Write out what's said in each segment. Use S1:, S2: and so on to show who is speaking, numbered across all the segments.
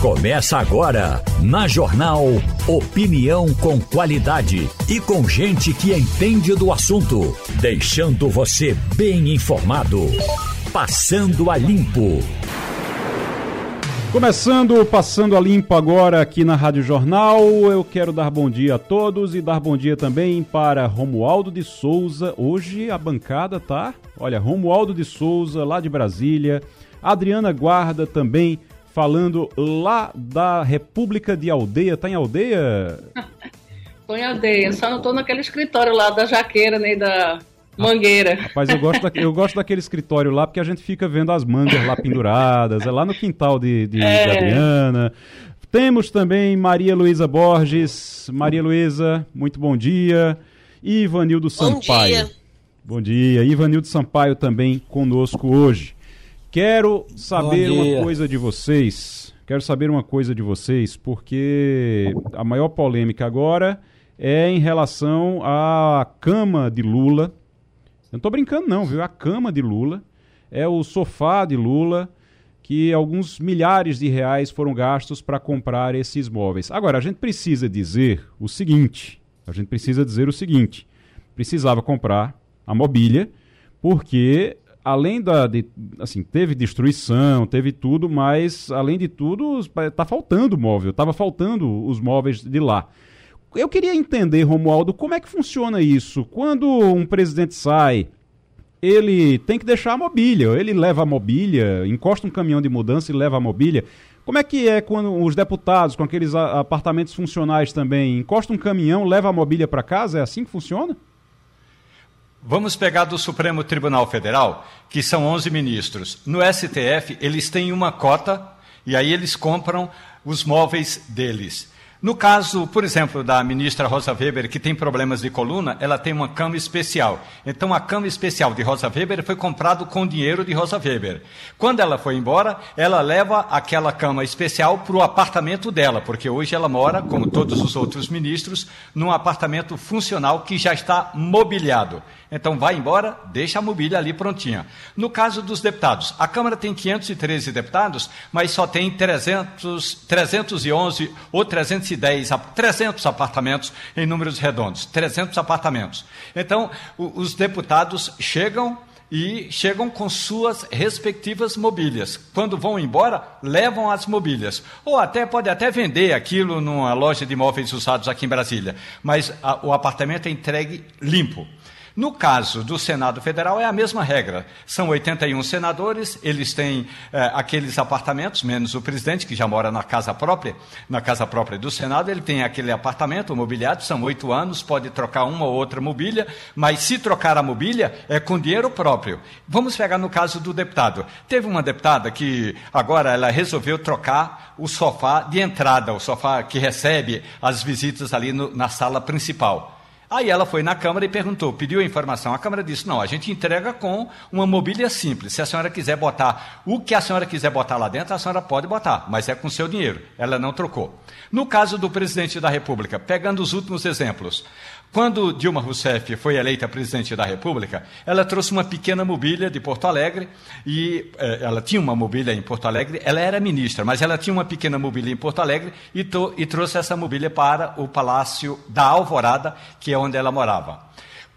S1: Começa agora, na Jornal Opinião com qualidade e com gente que entende do assunto, deixando você bem informado. Passando a Limpo.
S2: Começando Passando a Limpo agora aqui na Rádio Jornal, eu quero dar bom dia a todos e dar bom dia também para Romualdo de Souza. Hoje a bancada tá, olha, Romualdo de Souza lá de Brasília, Adriana Guarda também falando lá da República de Aldeia. Tá em Aldeia?
S3: tô em Aldeia, só não tô naquele escritório lá da Jaqueira, nem da Mangueira.
S2: Rapaz, eu gosto, da, eu gosto daquele escritório lá porque a gente fica vendo as mangas lá penduradas, é lá no quintal de, de, é. de Adriana. Temos também Maria Luísa Borges. Maria Luísa, muito bom dia. E Ivanildo Sampaio. Bom dia. Bom dia. Ivanildo Sampaio também conosco hoje. Quero saber uma coisa de vocês. Quero saber uma coisa de vocês, porque a maior polêmica agora é em relação à cama de Lula. Eu não estou brincando, não, viu? A cama de Lula é o sofá de Lula, que alguns milhares de reais foram gastos para comprar esses móveis. Agora, a gente precisa dizer o seguinte: a gente precisa dizer o seguinte: precisava comprar a mobília, porque além da. De, assim, teve destruição, teve tudo, mas, além de tudo, está faltando móvel, estava faltando os móveis de lá. Eu queria entender, Romualdo, como é que funciona isso? Quando um presidente sai, ele tem que deixar a mobília, ele leva a mobília, encosta um caminhão de mudança e leva a mobília. Como é que é quando os deputados, com aqueles apartamentos funcionais também, encosta um caminhão, leva a mobília para casa? É assim que funciona?
S4: Vamos pegar do Supremo Tribunal Federal, que são 11 ministros. No STF, eles têm uma cota e aí eles compram os móveis deles. No caso, por exemplo, da ministra Rosa Weber, que tem problemas de coluna, ela tem uma cama especial. Então, a cama especial de Rosa Weber foi comprada com dinheiro de Rosa Weber. Quando ela foi embora, ela leva aquela cama especial para o apartamento dela, porque hoje ela mora, como todos os outros ministros, num apartamento funcional que já está mobiliado. Então, vai embora, deixa a mobília ali prontinha. No caso dos deputados, a Câmara tem 513 deputados, mas só tem 300, 311 ou 310, 300 apartamentos em números redondos. 300 apartamentos. Então, os deputados chegam e chegam com suas respectivas mobílias. Quando vão embora, levam as mobílias. Ou até pode até vender aquilo numa loja de imóveis usados aqui em Brasília. Mas a, o apartamento é entregue limpo. No caso do Senado Federal, é a mesma regra. São 81 senadores, eles têm é, aqueles apartamentos, menos o presidente, que já mora na casa própria, na casa própria do Senado, ele tem aquele apartamento mobiliado, são oito anos, pode trocar uma ou outra mobília, mas se trocar a mobília, é com dinheiro próprio. Vamos pegar no caso do deputado. Teve uma deputada que agora ela resolveu trocar o sofá de entrada, o sofá que recebe as visitas ali no, na sala principal. Aí ela foi na Câmara e perguntou, pediu a informação. A Câmara disse: não, a gente entrega com uma mobília simples. Se a senhora quiser botar o que a senhora quiser botar lá dentro, a senhora pode botar, mas é com seu dinheiro. Ela não trocou. No caso do presidente da República, pegando os últimos exemplos, quando Dilma Rousseff foi eleita presidente da República, ela trouxe uma pequena mobília de Porto Alegre e eh, ela tinha uma mobília em Porto Alegre. Ela era ministra, mas ela tinha uma pequena mobília em Porto Alegre e, e trouxe essa mobília para o Palácio da Alvorada, que é onde ela morava.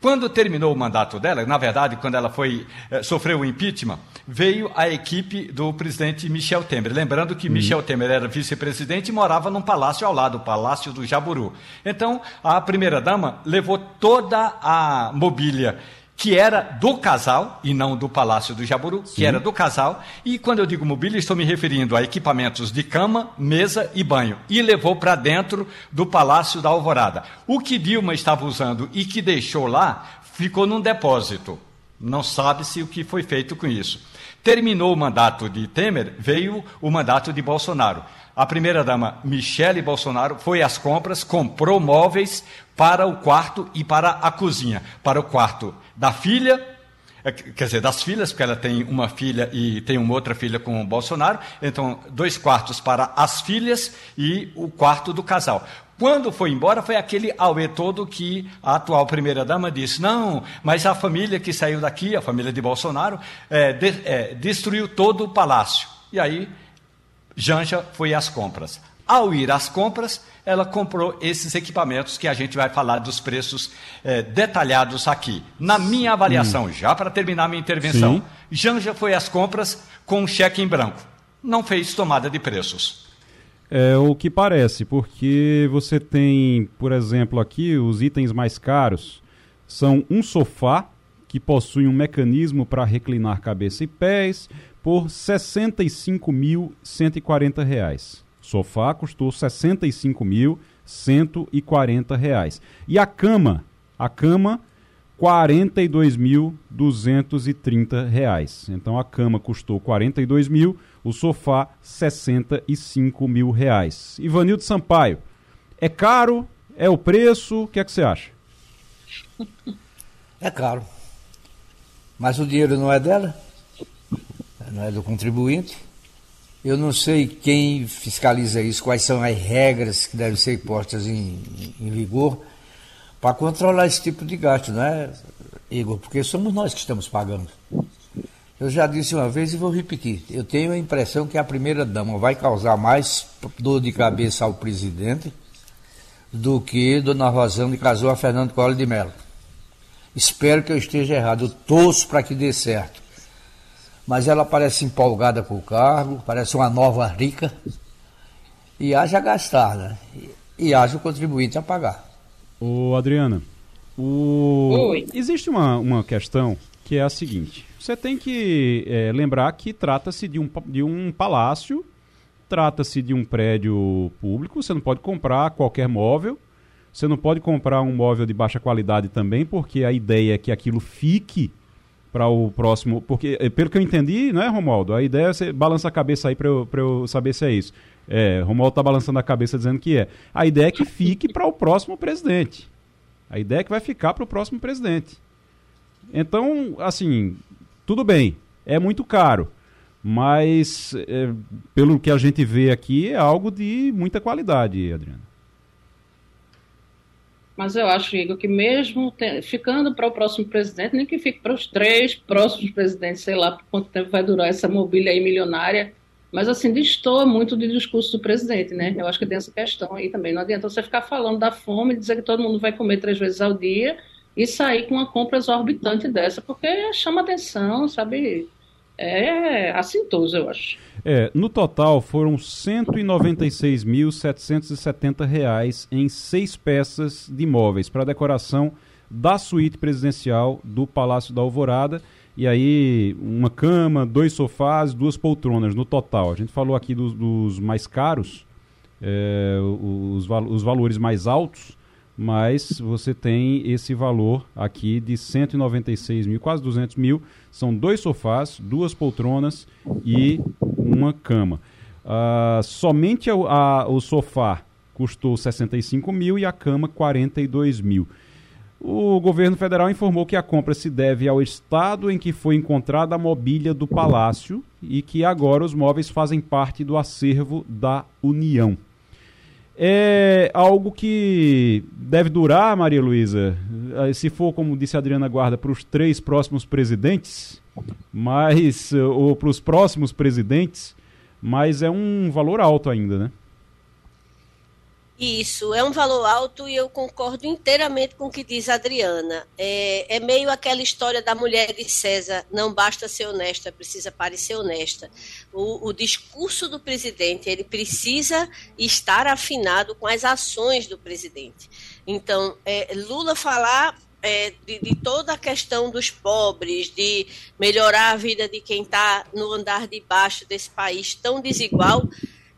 S4: Quando terminou o mandato dela, na verdade, quando ela foi eh, sofreu o impeachment, veio a equipe do presidente Michel Temer. Lembrando que uhum. Michel Temer era vice-presidente e morava num palácio ao lado, o Palácio do Jaburu. Então, a primeira-dama levou toda a mobília que era do casal e não do Palácio do Jaburu, Sim. que era do casal. E quando eu digo mobília, estou me referindo a equipamentos de cama, mesa e banho. E levou para dentro do Palácio da Alvorada. O que Dilma estava usando e que deixou lá ficou num depósito. Não sabe-se o que foi feito com isso. Terminou o mandato de Temer, veio o mandato de Bolsonaro. A primeira-dama Michele Bolsonaro foi às compras, comprou móveis para o quarto e para a cozinha. Para o quarto da filha, é, quer dizer, das filhas, porque ela tem uma filha e tem uma outra filha com o Bolsonaro, então dois quartos para as filhas e o quarto do casal. Quando foi embora, foi aquele auê todo que a atual primeira-dama disse: não, mas a família que saiu daqui, a família de Bolsonaro, é, de, é, destruiu todo o palácio. E aí Janja foi às compras. Ao ir às compras, ela comprou esses equipamentos que a gente vai falar dos preços eh, detalhados aqui. Na minha avaliação, hum. já para terminar minha intervenção, Sim. Janja foi às compras com um cheque em branco. Não fez tomada de preços.
S2: É o que parece, porque você tem, por exemplo, aqui os itens mais caros são um sofá que possui um mecanismo para reclinar cabeça e pés por R$ 65.140. Sofá custou R$ 65.140. E a cama, a cama R$ 42.230. Então a cama custou R$ 42 mil, o sofá 65 mil reais. Ivanildo Sampaio, é caro? É o preço? O que é que você acha?
S5: É caro. Mas o dinheiro não é dela, não é do contribuinte. Eu não sei quem fiscaliza isso, quais são as regras que devem ser postas em, em vigor para controlar esse tipo de gasto, não é, Igor? Porque somos nós que estamos pagando. Eu já disse uma vez e vou repetir. Eu tenho a impressão que a primeira dama vai causar mais dor de cabeça ao presidente do que Dona Rosana casou a Fernando Collor de Mello. Espero que eu esteja errado. Eu torço para que dê certo. Mas ela parece empolgada com o cargo, parece uma nova rica. E haja gastar, né? E haja o contribuinte a pagar.
S2: Ô, Adriana, o... Oi. existe uma, uma questão que é a seguinte. Você tem que é, lembrar que trata-se de um, de um palácio, trata-se de um prédio público, você não pode comprar qualquer móvel você não pode comprar um móvel de baixa qualidade também, porque a ideia é que aquilo fique para o próximo. Porque, eh, pelo que eu entendi, não é, Romualdo? A ideia é você balança a cabeça aí para eu, eu saber se é isso. É, Romualdo está balançando a cabeça dizendo que é. A ideia é que fique para o próximo presidente. A ideia é que vai ficar para o próximo presidente. Então, assim, tudo bem, é muito caro. Mas, é, pelo que a gente vê aqui, é algo de muita qualidade, Adriano.
S3: Mas eu acho, Igor, que mesmo ficando para o próximo presidente, nem que fique para os três próximos presidentes, sei lá por quanto tempo vai durar essa mobília aí milionária, mas assim, destoa muito do discurso do presidente, né? Eu acho que tem essa questão aí também. Não adianta você ficar falando da fome, dizer que todo mundo vai comer três vezes ao dia e sair com uma compra exorbitante dessa, porque chama atenção, sabe? É assintoso, eu acho.
S2: É, no total foram R$ 196.770 em seis peças de imóveis para decoração da suíte presidencial do Palácio da Alvorada. E aí, uma cama, dois sofás, duas poltronas no total. A gente falou aqui dos, dos mais caros, é, os, os valores mais altos mas você tem esse valor aqui de 196 mil, quase 200 mil. São dois sofás, duas poltronas e uma cama. Uh, somente a, a, o sofá custou 65 mil e a cama 42 mil. O governo federal informou que a compra se deve ao estado em que foi encontrada a mobília do palácio e que agora os móveis fazem parte do acervo da União é algo que deve durar, Maria Luísa, eh, se for, como disse a Adriana Guarda, para os três próximos presidentes, mas, eh, ou para os próximos presidentes, mas é um valor alto ainda, né?
S6: Isso, é um valor alto e eu concordo inteiramente com o que diz a Adriana. É, é, meio aquela história da mulher de César, não basta ser honesta, precisa parecer honesta. O, o discurso do presidente, ele precisa estar afinado com as ações do presidente. Então, é, Lula falar é, de, de, toda a questão dos pobres, de melhorar a vida de quem está no andar de baixo desse país tão desigual,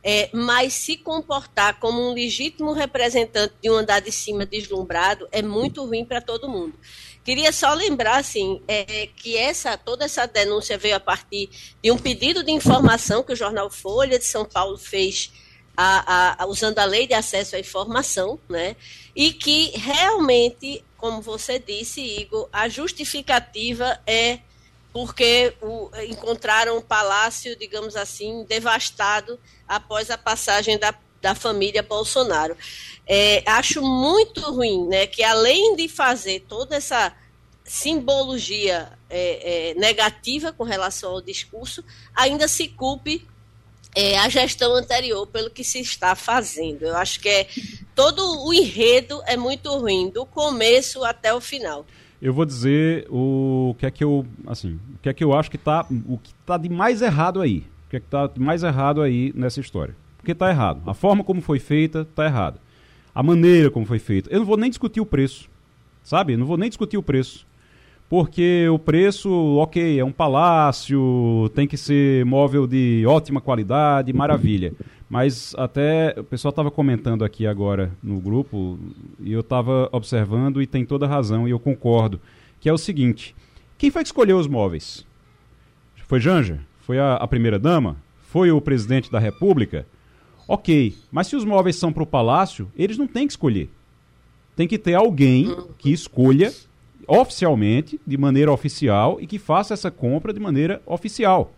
S6: é, mas se comportar como um legítimo representante de um andar de cima deslumbrado é muito ruim para todo mundo. Queria só lembrar assim, é, que essa toda essa denúncia veio a partir de um pedido de informação que o jornal Folha de São Paulo fez a, a, usando a lei de acesso à informação, né? E que realmente, como você disse, Igor, a justificativa é porque o, encontraram o palácio, digamos assim, devastado após a passagem da, da família Bolsonaro. É, acho muito ruim né, que, além de fazer toda essa simbologia é, é, negativa com relação ao discurso, ainda se culpe é, a gestão anterior pelo que se está fazendo. Eu acho que é todo o enredo é muito ruim, do começo até o final.
S2: Eu vou dizer o que é que eu, assim, o que é que eu acho que tá, o que tá de mais errado aí. O que é que tá de mais errado aí nessa história? Porque tá errado. A forma como foi feita tá errada. A maneira como foi feita. Eu não vou nem discutir o preço. Sabe? Não vou nem discutir o preço porque o preço, ok, é um palácio, tem que ser móvel de ótima qualidade, maravilha. Mas até o pessoal estava comentando aqui agora no grupo e eu estava observando e tem toda razão e eu concordo, que é o seguinte: quem foi que escolheu os móveis? Foi Janja? Foi a, a primeira dama? Foi o presidente da República? Ok, mas se os móveis são para o palácio, eles não têm que escolher. Tem que ter alguém que escolha oficialmente, de maneira oficial, e que faça essa compra de maneira oficial.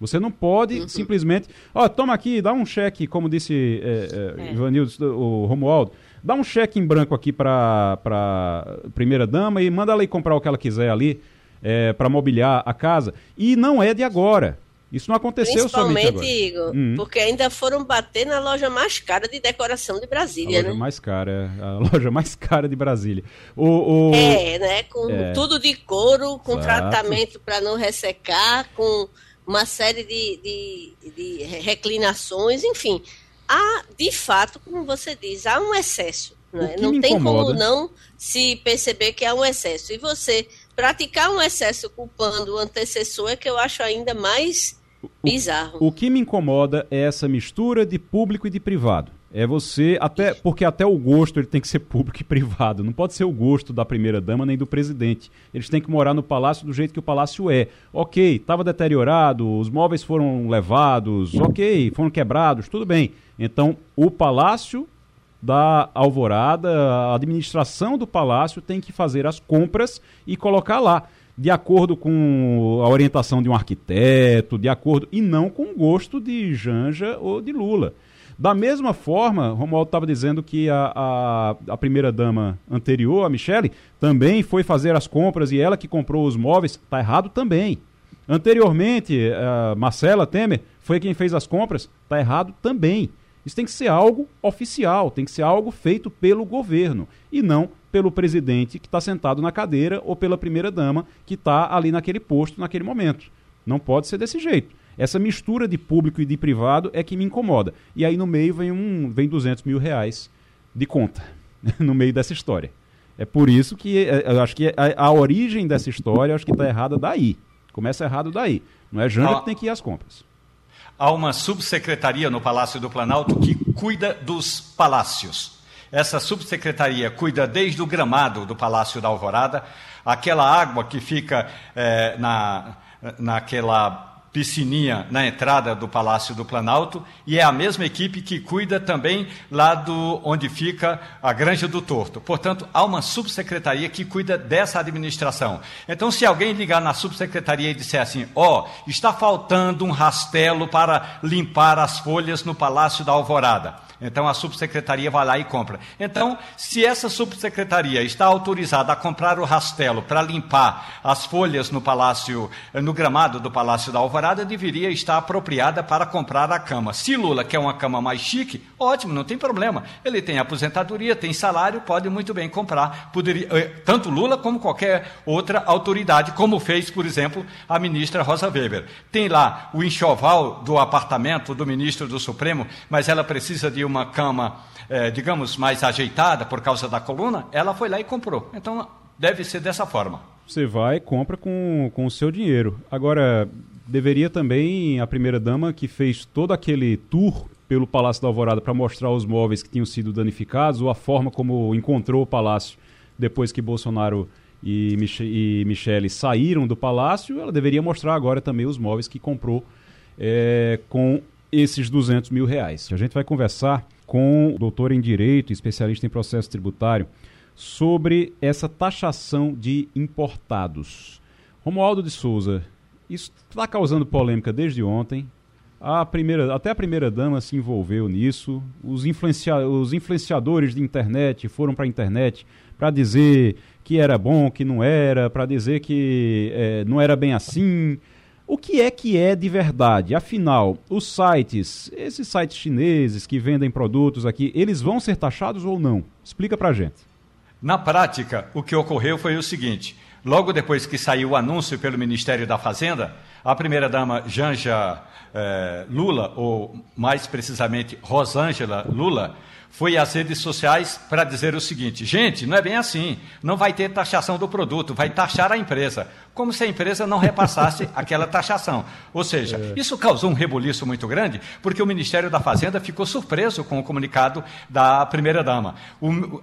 S2: Você não pode uhum. simplesmente. Ó, oh, toma aqui, dá um cheque, como disse é, é, é. Ivanildo, o Romualdo, dá um cheque em branco aqui para a primeira dama e manda ela ir comprar o que ela quiser ali é, para mobiliar a casa. E não é de agora. Isso não aconteceu somente agora.
S6: Igor, uhum. porque ainda foram bater na loja mais cara de decoração de Brasília,
S2: a
S6: loja
S2: né? mais cara, a loja mais cara de Brasília. O,
S6: o... É, né? Com é. tudo de couro, com Exato. tratamento para não ressecar, com uma série de, de, de reclinações, enfim. Há, de fato, como você diz, há um excesso. Né? Não tem como não se perceber que há um excesso. E você praticar um excesso culpando o antecessor é que eu acho ainda mais Bizarro.
S2: O, o que me incomoda é essa mistura de público e de privado. É você, até porque até o gosto ele tem que ser público e privado. Não pode ser o gosto da primeira dama nem do presidente. Eles têm que morar no palácio do jeito que o palácio é. Ok, estava deteriorado, os móveis foram levados, ok, foram quebrados, tudo bem. Então o palácio da Alvorada, a administração do palácio tem que fazer as compras e colocar lá de acordo com a orientação de um arquiteto, de acordo e não com o gosto de Janja ou de Lula. Da mesma forma, Romualdo estava dizendo que a, a, a primeira-dama anterior, a Michele, também foi fazer as compras e ela que comprou os móveis. Está errado também. Anteriormente, a Marcela Temer foi quem fez as compras. Está errado também. Isso tem que ser algo oficial, tem que ser algo feito pelo governo e não pelo presidente que está sentado na cadeira ou pela primeira-dama que está ali naquele posto naquele momento. Não pode ser desse jeito. Essa mistura de público e de privado é que me incomoda. E aí no meio vem, um, vem 200 mil reais de conta, no meio dessa história. É por isso que é, eu acho que a, a origem dessa história acho que está errada daí. Começa errado daí. Não é Jânio ah. que tem que ir às compras
S4: há uma subsecretaria no Palácio do Planalto que cuida dos palácios. Essa subsecretaria cuida desde o gramado do Palácio da Alvorada, aquela água que fica é, na, naquela piscininha na entrada do Palácio do Planalto e é a mesma equipe que cuida também lá do onde fica a Granja do Torto. Portanto, há uma subsecretaria que cuida dessa administração. Então, se alguém ligar na subsecretaria e disser assim: "Ó, oh, está faltando um rastelo para limpar as folhas no Palácio da Alvorada", então a subsecretaria vai lá e compra. Então, se essa subsecretaria está autorizada a comprar o rastelo para limpar as folhas no palácio, no gramado do Palácio da Alvorada, deveria estar apropriada para comprar a cama. Se Lula quer uma cama mais chique, ótimo, não tem problema. Ele tem aposentadoria, tem salário, pode muito bem comprar. Poderia, eh, tanto Lula como qualquer outra autoridade, como fez, por exemplo, a ministra Rosa Weber. Tem lá o enxoval do apartamento do ministro do Supremo, mas ela precisa de uma cama, é, digamos, mais ajeitada por causa da coluna, ela foi lá e comprou. Então, deve ser dessa forma.
S2: Você vai compra com, com o seu dinheiro. Agora, deveria também a primeira-dama que fez todo aquele tour pelo Palácio da Alvorada para mostrar os móveis que tinham sido danificados ou a forma como encontrou o palácio depois que Bolsonaro e, Mich e Michele saíram do palácio, ela deveria mostrar agora também os móveis que comprou é, com esses 200 mil reais. A gente vai conversar com o doutor em Direito, especialista em processo tributário, sobre essa taxação de importados. Romualdo de Souza, isso está causando polêmica desde ontem. A primeira, até a primeira dama se envolveu nisso. Os, influencia, os influenciadores de internet foram para a internet para dizer que era bom, que não era, para dizer que é, não era bem assim. O que é que é de verdade? Afinal, os sites, esses sites chineses que vendem produtos aqui, eles vão ser taxados ou não? Explica pra gente.
S4: Na prática, o que ocorreu foi o seguinte: logo depois que saiu o anúncio pelo Ministério da Fazenda, a primeira-dama Janja eh, Lula, ou mais precisamente Rosângela Lula, foi às redes sociais para dizer o seguinte: gente, não é bem assim. Não vai ter taxação do produto, vai taxar a empresa. Como se a empresa não repassasse aquela taxação. Ou seja, é. isso causou um rebuliço muito grande, porque o Ministério da Fazenda ficou surpreso com o comunicado da primeira-dama.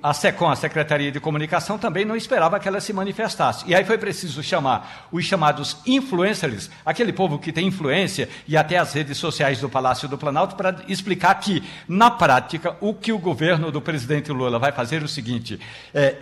S4: A SECOM, a Secretaria de Comunicação, também não esperava que ela se manifestasse. E aí foi preciso chamar os chamados influencers, aquele povo que tem influência, e até as redes sociais do Palácio do Planalto, para explicar que, na prática, o que o governo do presidente Lula vai fazer o seguinte: é,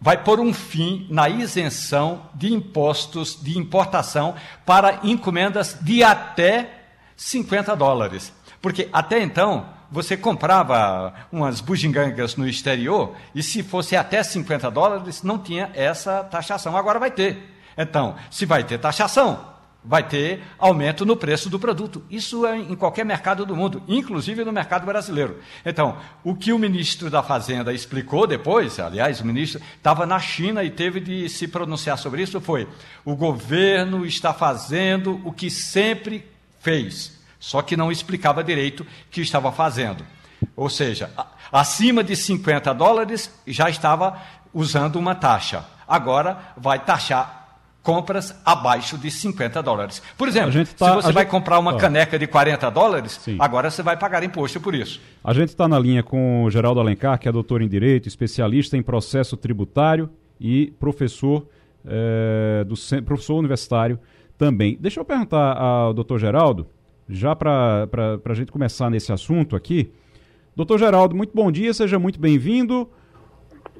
S4: vai pôr um fim na isenção de impostos de importação para encomendas de até 50 dólares. Porque até então você comprava umas bugigangas no exterior e se fosse até 50 dólares não tinha essa taxação. Agora vai ter. Então, se vai ter taxação, vai ter aumento no preço do produto. Isso é em qualquer mercado do mundo, inclusive no mercado brasileiro. Então, o que o ministro da Fazenda explicou depois, aliás, o ministro estava na China e teve de se pronunciar sobre isso, foi: o governo está fazendo o que sempre fez, só que não explicava direito o que estava fazendo. Ou seja, acima de 50 dólares já estava usando uma taxa. Agora vai taxar compras abaixo de 50 dólares. Por exemplo, tá, se você vai gente... comprar uma caneca de 40 dólares, Sim. agora você vai pagar imposto por isso.
S2: A gente está na linha com o Geraldo Alencar, que é doutor em Direito, especialista em processo tributário e professor, é, do, professor universitário também. Deixa eu perguntar ao doutor Geraldo, já para a gente começar nesse assunto aqui. Doutor Geraldo, muito bom dia, seja muito bem-vindo.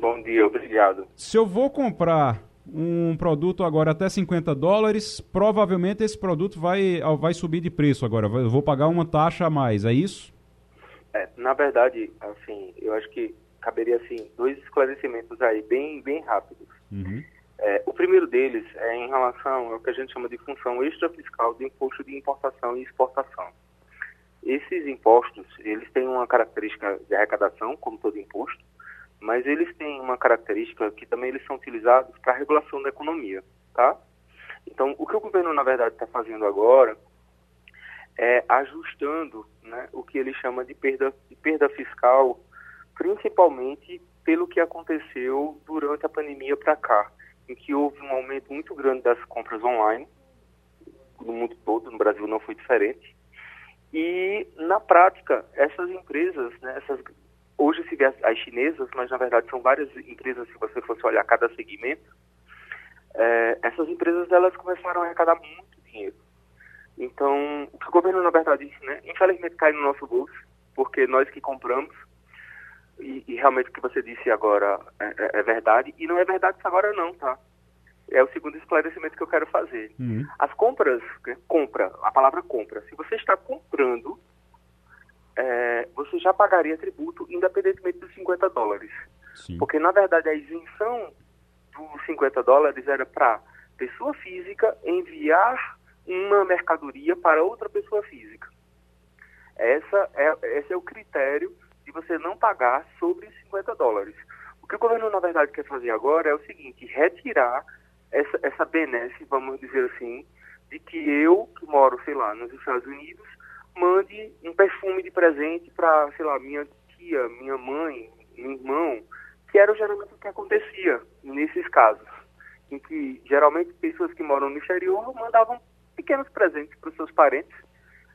S7: Bom dia, obrigado.
S2: Se eu vou comprar um produto agora até 50 dólares, provavelmente esse produto vai, vai subir de preço agora. Eu vou pagar uma taxa a mais, é isso?
S7: É, na verdade, assim, eu acho que caberia assim dois esclarecimentos aí bem, bem rápidos. Uhum. É, o primeiro deles é em relação ao que a gente chama de função extrafiscal do imposto de importação e exportação. Esses impostos, eles têm uma característica de arrecadação, como todo imposto, mas eles têm uma característica que também eles são utilizados para regulação da economia, tá? Então, o que o governo, na verdade, está fazendo agora é ajustando né, o que ele chama de perda, de perda fiscal, principalmente pelo que aconteceu durante a pandemia para cá, em que houve um aumento muito grande das compras online, no mundo todo, no Brasil não foi diferente. E, na prática, essas empresas, né, essas Hoje se vê as, as, chinesas, mas na verdade são várias empresas, se você fosse olhar cada segmento, é, essas empresas elas começaram a arrecadar muito dinheiro. Então, o que o governo, na verdade, né, infelizmente cai no nosso bolso, porque nós que compramos, e, e realmente o que você disse agora é, é, é, verdade, e não é verdade isso agora não, tá? É o segundo esclarecimento que eu quero fazer. Uhum. As compras, né, compra, a palavra compra, se você está comprando é, você já pagaria tributo independentemente dos 50 dólares. Sim. Porque, na verdade, a isenção dos 50 dólares era para pessoa física enviar uma mercadoria para outra pessoa física. Essa é, esse é o critério de você não pagar sobre 50 dólares. O que o governo, na verdade, quer fazer agora é o seguinte, retirar essa, essa benesse, vamos dizer assim, de que eu, que moro, sei lá, nos Estados Unidos, mande um perfume de presente para, sei lá, minha tia, minha mãe, meu irmão, que era geralmente o que acontecia nesses casos, em que geralmente pessoas que moram no exterior mandavam pequenos presentes para os seus parentes,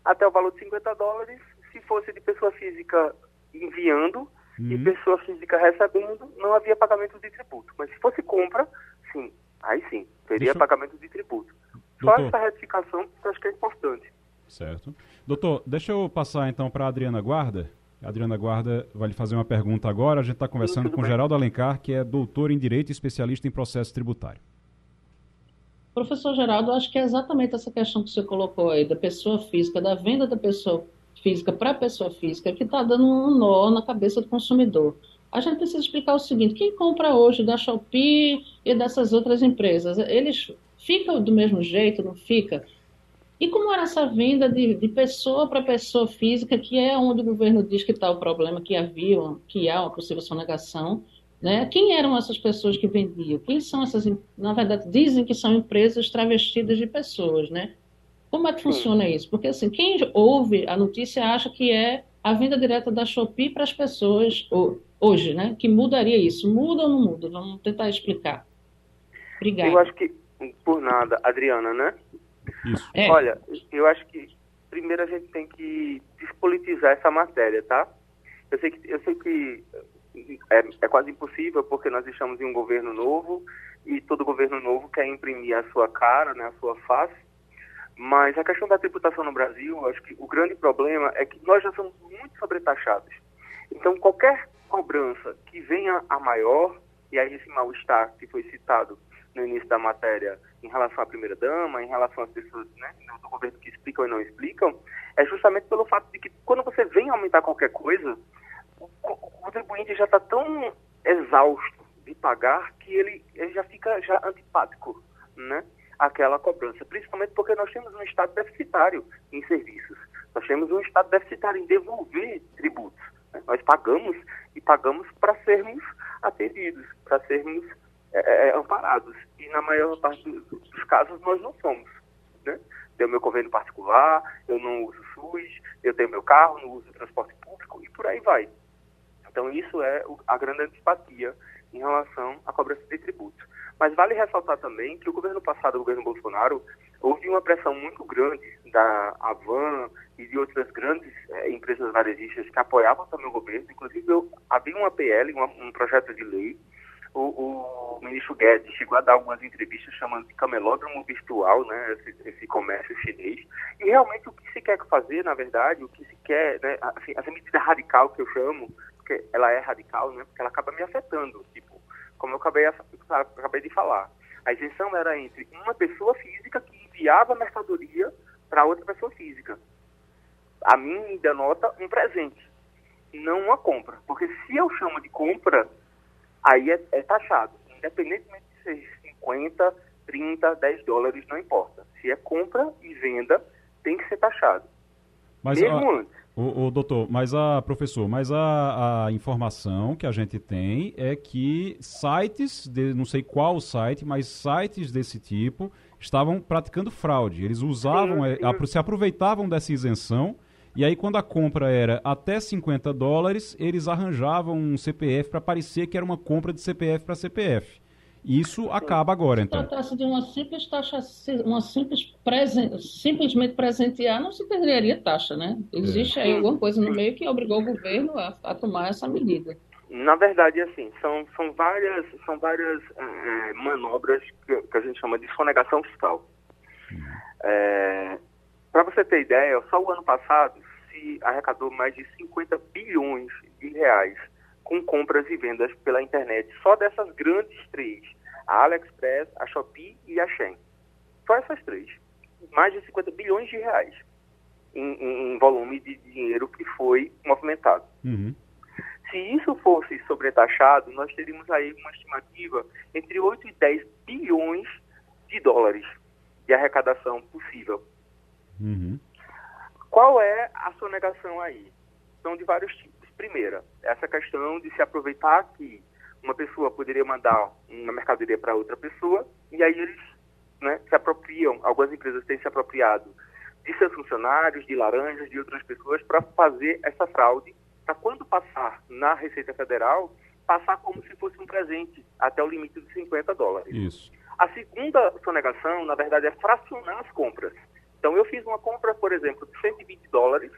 S7: até o valor de 50 dólares, se fosse de pessoa física enviando uhum. e pessoa física recebendo, não havia pagamento de tributo. Mas se fosse compra, sim, aí sim, teria Deixa... pagamento de tributo. Doutor. Só essa retificação que eu acho que é importante.
S2: Certo. Doutor, deixa eu passar então para a Adriana Guarda. A Adriana Guarda vai lhe fazer uma pergunta agora. A gente está conversando Sim, com bem. Geraldo Alencar, que é doutor em Direito e especialista em processo tributário.
S3: Professor Geraldo, acho que é exatamente essa questão que você colocou aí, da pessoa física, da venda da pessoa física para a pessoa física, que está dando um nó na cabeça do consumidor. A gente precisa explicar o seguinte: quem compra hoje da Shopee e dessas outras empresas, eles ficam do mesmo jeito, não fica? E como era essa venda de, de pessoa para pessoa física, que é onde o governo diz que está o problema, que havia, que há uma possível sonegação, né? Quem eram essas pessoas que vendiam? Quem são essas, na verdade, dizem que são empresas travestidas de pessoas, né? Como é que funciona isso? Porque assim, quem ouve a notícia acha que é a venda direta da Shopee para as pessoas hoje, né? Que mudaria isso. Muda ou não muda? Vamos tentar explicar. Obrigada.
S7: Eu acho que, por nada, Adriana, né?
S2: Isso.
S7: É. Olha, eu acho que primeiro a gente tem que despolitizar essa matéria, tá? Eu sei que, eu sei que é, é quase impossível porque nós estamos em um governo novo e todo governo novo quer imprimir a sua cara, né, a sua face. Mas a questão da tributação no Brasil, acho que o grande problema é que nós já somos muito sobretaxados. Então, qualquer cobrança que venha a maior, e aí esse mal-estar que foi citado no início da matéria em relação à primeira-dama, em relação às pessoas né, do governo que explicam e não explicam, é justamente pelo fato de que quando você vem aumentar qualquer coisa, o, contribuinte já está tão exausto de pagar que ele, ele já fica já antipático, né? aquela cobrança, principalmente porque nós temos um Estado deficitário em serviços. Nós temos um Estado deficitário em devolver tributos. Né? Nós pagamos e pagamos para sermos atendidos, para sermos é, é, é, amparados. E na maior parte dos casos nós não somos. Né? Tenho meu convênio particular, eu não uso SUS, eu tenho meu carro, não uso transporte público e por aí vai. Então isso é a grande antipatia em relação à cobrança de tributos. Mas vale ressaltar também que o governo passado, o governo Bolsonaro, houve uma pressão muito grande da Avan e de outras grandes é, empresas varejistas que apoiavam também o governo. Inclusive, eu, havia uma PL, uma, um projeto de lei, o, o, ministro Guedes chegou a dar algumas entrevistas chamando de camelódromo virtual, né, esse, esse, comércio chinês. E realmente o que se quer fazer, na verdade, o que se quer, né, assim, essa medida radical que eu chamo, porque ela é radical, né, porque ela acaba me afetando, tipo, como eu acabei, acabei de falar. A isenção era entre uma pessoa física que enviava mercadoria para outra pessoa física. A mim me denota um presente, não uma compra. Porque se eu chamo de compra, aí é, é taxado. Independentemente de ser 50, 30, 10 dólares, não importa. Se é compra e venda, tem que ser taxado.
S2: Mas, Mesmo a, antes. O, o, doutor, mas a professor, mas a, a, informação que a gente tem é que sites, de, não sei qual site, mas sites desse tipo estavam praticando fraude. Eles usavam, sim, sim. se aproveitavam dessa isenção e aí, quando a compra era até 50 dólares, eles arranjavam um CPF para parecer que era uma compra de CPF para CPF. Isso acaba agora, então. Se
S3: tratasse de uma simples taxa, uma simples presen simplesmente presentear, não se perderia taxa, né? Existe é. aí alguma coisa no meio que obrigou o governo a, a tomar essa medida.
S7: Na verdade, assim, são, são várias, são várias é, manobras que, que, a gente chama de sonegação fiscal. É, Para você ter ideia, só o ano passado arrecadou mais de 50 bilhões de reais com compras e vendas pela internet, só dessas grandes três, a AliExpress, a Shopee e a Shein. Só essas três. Mais de 50 bilhões de reais em, em volume de dinheiro que foi movimentado.
S2: Uhum.
S7: Se isso fosse sobretaxado, nós teríamos aí uma estimativa entre 8 e 10 bilhões de dólares de arrecadação possível.
S2: Uhum.
S7: Qual é a sonegação aí? São de vários tipos. Primeira, essa questão de se aproveitar que uma pessoa poderia mandar uma mercadoria para outra pessoa e aí eles né, se apropriam, algumas empresas têm se apropriado de seus funcionários, de laranjas, de outras pessoas para fazer essa fraude, para quando passar na Receita Federal, passar como se fosse um presente, até o limite de 50 dólares.
S2: Isso.
S7: A segunda sonegação, na verdade, é fracionar as compras. Então, eu fiz uma compra, por exemplo, de 120 dólares,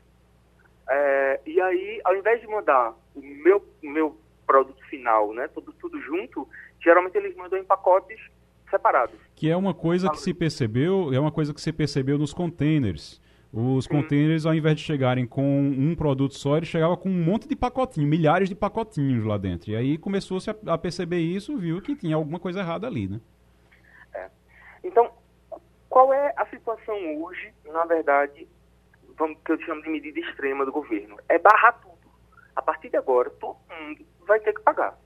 S7: é, e aí, ao invés de mandar o meu, meu produto final, né, tudo, tudo junto, geralmente eles mandam em pacotes separados.
S2: Que é uma coisa que se percebeu, é uma coisa que se percebeu nos containers. Os containers, ao invés de chegarem com um produto só, eles chegavam com um monte de pacotinhos, milhares de pacotinhos lá dentro. E aí começou-se a, a, perceber isso, viu que tinha alguma coisa errada ali, né?
S7: É. Então, qual é a situação hoje, na verdade, vamos, que eu chamo de medida extrema do governo? É barrar tudo. A partir de agora, todo mundo vai ter que pagar.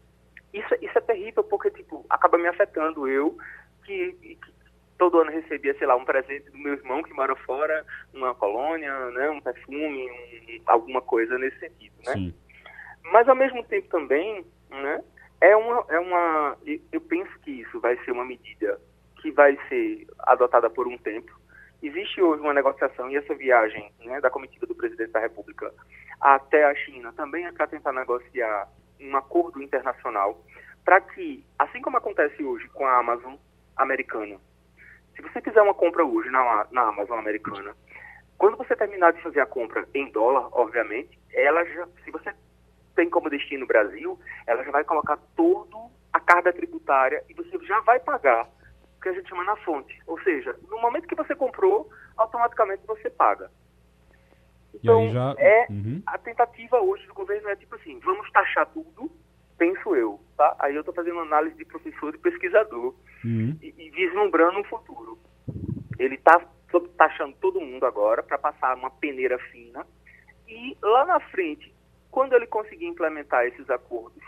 S7: Isso, isso é terrível porque, tipo, acaba me afetando eu, que, que todo ano recebia, sei lá, um presente do meu irmão que mora fora, uma colônia, né, um perfume, um, alguma coisa nesse sentido, né? Sim. Mas ao mesmo tempo também, né, é uma, é uma, eu penso que isso vai ser uma medida que vai ser adotada por um tempo. Existe hoje uma negociação e essa viagem né, da comitiva do presidente da República até a China também é para tentar negociar um acordo internacional para que, assim como acontece hoje com a Amazon americana, se você fizer uma compra hoje na, na Amazon americana, quando você terminar de fazer a compra em dólar, obviamente, ela já, se você tem como destino o Brasil, ela já vai colocar toda a carga tributária e você já vai pagar que a gente chama na fonte. Ou seja, no momento que você comprou, automaticamente você paga. Então, já... é uhum. a tentativa hoje do governo é tipo assim, vamos taxar tudo, penso eu, tá? Aí eu estou fazendo análise de professor e pesquisador uhum. e, e, vislumbrando um futuro. Ele está taxando todo mundo agora para passar uma peneira fina e lá na frente quando ele conseguir implementar esses acordos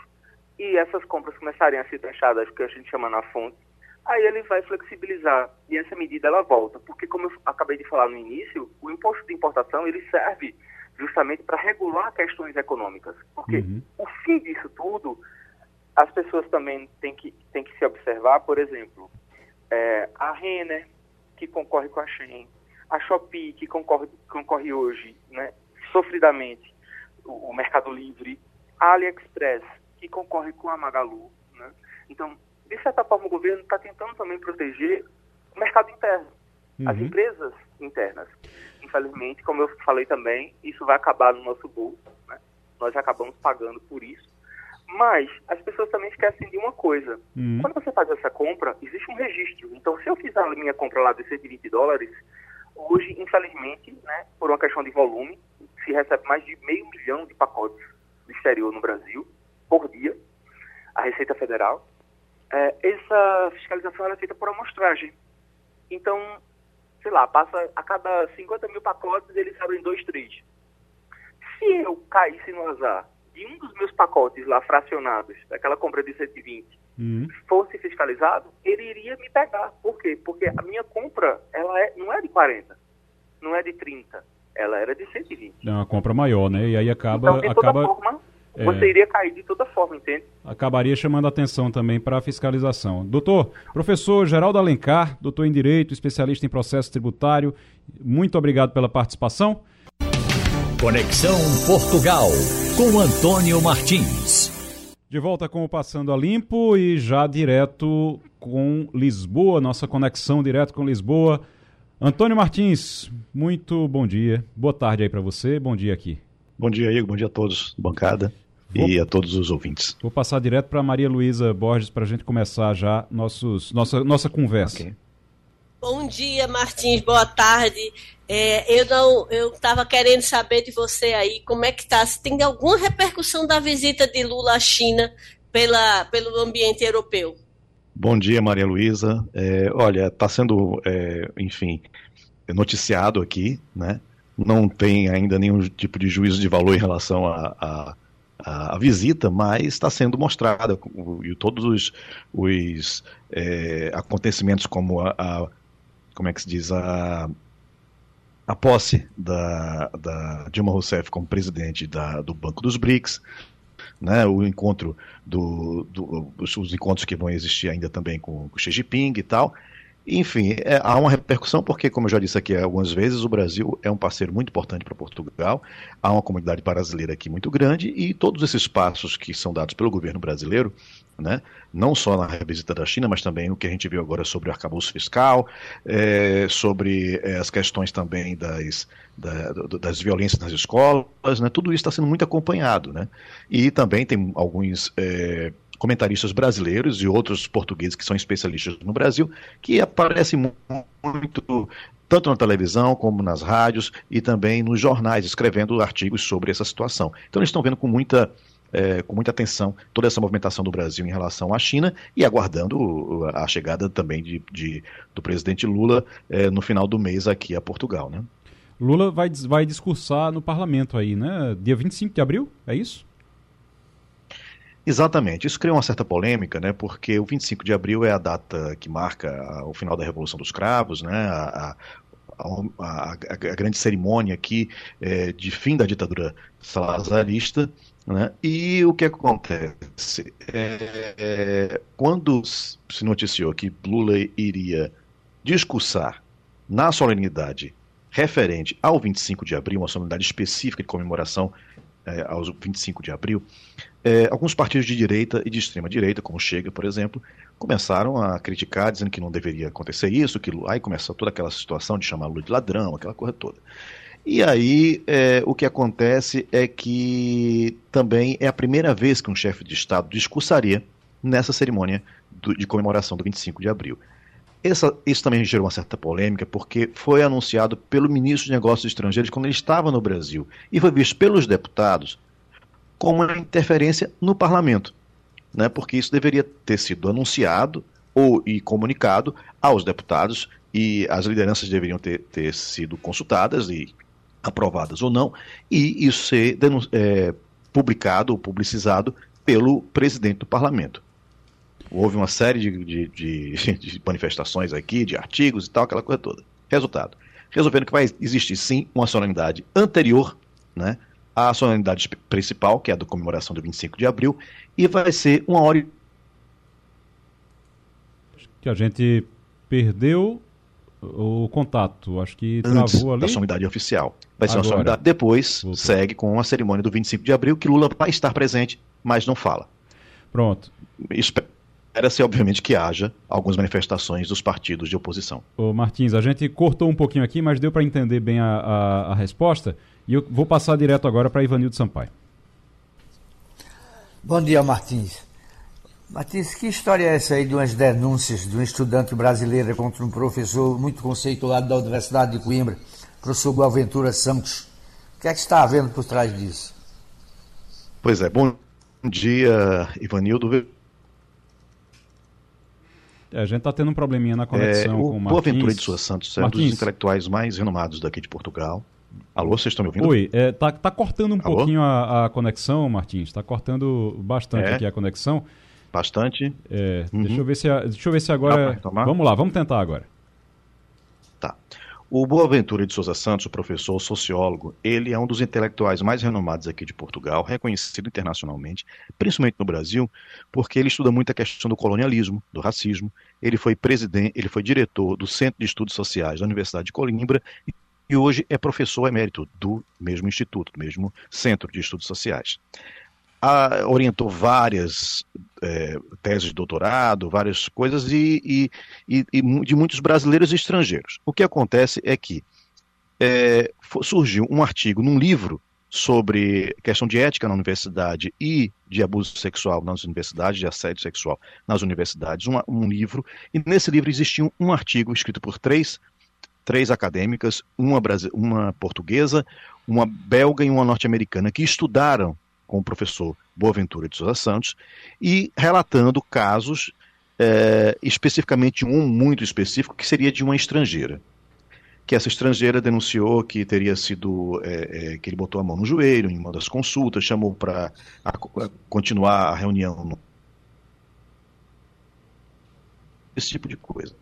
S7: e essas compras começarem a ser taxadas, que a gente chama na fonte, aí ele vai flexibilizar e essa medida ela volta, porque como eu acabei de falar no início, o imposto de importação ele serve justamente para regular questões econômicas, porque uhum. o fim disso tudo, as pessoas também têm que, têm que se observar, por exemplo, é, a Renner, que concorre com a Shein, a Shopee, que concorre, concorre hoje, né, sofridamente o, Mercado Livre, a AliExpress, que concorre com a Magalu. Né? Então, de certa forma, o governo está tentando também proteger o mercado interno, uhum. as empresas internas. Infelizmente, como eu falei também, isso vai acabar no nosso bolso. Né? Nós acabamos pagando por isso. Mas as pessoas também esquecem de uma coisa. Uhum. Quando você faz essa compra, existe um registro. Então, se eu fizer a minha compra lá de 120 dólares, hoje, infelizmente, né, por uma questão de volume, se recebe mais de meio milhão de pacotes do exterior no Brasil por dia, a Receita Federal. É, essa fiscalização é feita por amostragem. Então, sei lá, passa a cada 50 mil pacotes, eles abrem dois, três. Se eu caísse no azar de um dos meus pacotes lá fracionados, daquela compra de 120, uhum. fosse fiscalizado, ele iria me pegar. Por quê? Porque a minha compra, ela é, não é de 40, não é de 30, ela era de 120.
S2: É uma compra maior, né? E aí acaba. Então, de acaba...
S7: Forma, é. você iria cair de toda forma, entende?
S2: Acabaria chamando atenção também para a fiscalização. Doutor, professor Geraldo Alencar, doutor em Direito, especialista em processo tributário, muito obrigado pela participação.
S1: Conexão Portugal, com Antônio Martins.
S2: De volta com o Passando a Limpo e já direto com Lisboa, nossa conexão direto com Lisboa. Antônio Martins, muito bom dia. Boa tarde aí para você, bom dia aqui.
S8: Bom dia, Igor. Bom dia a todos, bancada. Vou, e a todos os ouvintes.
S2: Vou passar direto para Maria Luísa Borges para a gente começar já nossos, nossa, nossa conversa. Okay.
S6: Bom dia, Martins. Boa tarde. É, eu não, eu estava querendo saber de você aí como é que está. Se tem alguma repercussão da visita de Lula à China pela, pelo ambiente europeu?
S8: Bom dia, Maria Luísa. É, olha, está sendo, é, enfim, noticiado aqui, né? Não tem ainda nenhum tipo de juízo de valor em relação à a, a, visita, mas está sendo mostrada. E todos os, os é, acontecimentos como a, a, como é que se diz? A a posse da, da Dilma Rousseff como presidente da, do Banco dos BRICS, né, o encontro do, do os, encontros que vão existir ainda também com, com Xi Jinping e tal. Enfim, é, há uma repercussão porque, como eu já disse aqui algumas vezes, o Brasil é um parceiro muito importante para Portugal, há uma comunidade brasileira aqui muito grande e todos esses passos que são dados pelo governo brasileiro né? não só na revisita da China, mas também o que a gente viu agora sobre o arcabouço fiscal, é, sobre é, as questões também das, da, das violências nas escolas, né? tudo isso está sendo muito acompanhado. Né? E também tem alguns é, comentaristas brasileiros e outros portugueses que são especialistas no Brasil, que aparecem muito tanto na televisão como nas rádios e também nos jornais, escrevendo artigos sobre essa situação. Então eles estão vendo com muita é, com muita atenção toda essa movimentação do Brasil em relação à China e aguardando a chegada também de, de do presidente Lula é, no final do mês aqui a Portugal, né?
S2: Lula vai, vai discursar no parlamento aí, né? Dia 25 de abril, é isso?
S8: Exatamente. Isso criou uma certa polêmica, né? Porque o 25 de abril é a data que marca o final da Revolução dos Cravos, né? A, a, a, a grande cerimônia aqui é, de fim da ditadura salazarista. Né? E o que acontece? É, é, quando se noticiou que Lula iria discursar na solenidade referente ao 25 de abril, uma solenidade específica de comemoração é, aos 25 de abril, é, alguns partidos de direita e de extrema direita, como Chega, por exemplo, começaram a criticar, dizendo que não deveria acontecer isso, que aí começou toda aquela situação de chamar Lula de ladrão, aquela coisa toda. E aí é, o que acontece é que também é a primeira vez que um chefe de Estado discursaria nessa cerimônia do, de comemoração do 25 de abril. Essa, isso também gerou uma certa polêmica, porque foi anunciado pelo ministro de Negócios Estrangeiros quando ele estava no Brasil e foi visto pelos deputados como uma interferência no parlamento, né? porque isso deveria ter sido anunciado ou e comunicado aos deputados e as lideranças deveriam ter, ter sido consultadas e aprovadas ou não, e isso ser é, publicado ou publicizado pelo presidente do parlamento. Houve uma série de, de, de, de, manifestações aqui, de artigos e tal, aquela coisa toda. Resultado: resolvendo que vai existir sim uma solenidade anterior né, à solenidade principal, que é a da comemoração do 25 de abril, e vai ser uma hora.
S2: Que a gente perdeu o contato. Acho que travou Antes ali.
S8: Da solenidade oficial. Vai ser Agora. uma solenidade. Depois Voltou. segue com a cerimônia do 25 de abril, que Lula vai estar presente, mas não fala.
S2: Pronto.
S8: Espera-se, obviamente, que haja algumas manifestações dos partidos de oposição.
S2: Ô Martins, a gente cortou um pouquinho aqui, mas deu para entender bem a, a, a resposta. E eu vou passar direto agora para Ivanildo Sampaio.
S5: Bom dia, Martins. Martins, que história é essa aí de umas denúncias de um estudante brasileiro contra um professor muito conceituado da Universidade de Coimbra, professor Boaventura Santos? O que é que está havendo por trás disso?
S8: Pois é, bom dia, Ivanildo.
S2: É, a gente está tendo um probleminha na conexão é, o com o Martins.
S8: Boaventura de Souza Santos é um dos intelectuais mais renomados daqui de Portugal. Alô, vocês estão me ouvindo?
S2: Oi, é, tá, tá cortando um Alô? pouquinho a, a, conexão, Martins. Está cortando bastante é. aqui a conexão.
S8: Bastante.
S2: É, uhum. deixa, eu ver se, deixa eu ver se agora. Vamos lá, vamos tentar agora.
S8: Tá. O Boaventura de Souza Santos, o professor sociólogo, ele é um dos intelectuais mais renomados aqui de Portugal, reconhecido internacionalmente, principalmente no Brasil, porque ele estuda muito a questão do colonialismo, do racismo. Ele foi presidente, ele foi diretor do Centro de Estudos Sociais da Universidade de Coimbra e hoje é professor emérito do mesmo instituto, do mesmo Centro de Estudos Sociais a, orientou várias é, teses de doutorado, várias coisas, e, e, e, e, de muitos brasileiros e estrangeiros. O que acontece é que é, surgiu um artigo num livro sobre questão de ética na universidade e de abuso sexual nas universidades, de assédio sexual nas universidades, um, um livro, e nesse livro existia um, um artigo escrito por três três acadêmicas, uma, uma portuguesa, uma belga e uma norte-americana, que estudaram com o professor Boaventura de Souza Santos, e relatando casos, é, especificamente um muito específico, que seria de uma estrangeira. Que essa estrangeira denunciou que teria sido. É, é, que ele botou a mão no joelho em uma das consultas, chamou para continuar a reunião. Esse tipo de coisa.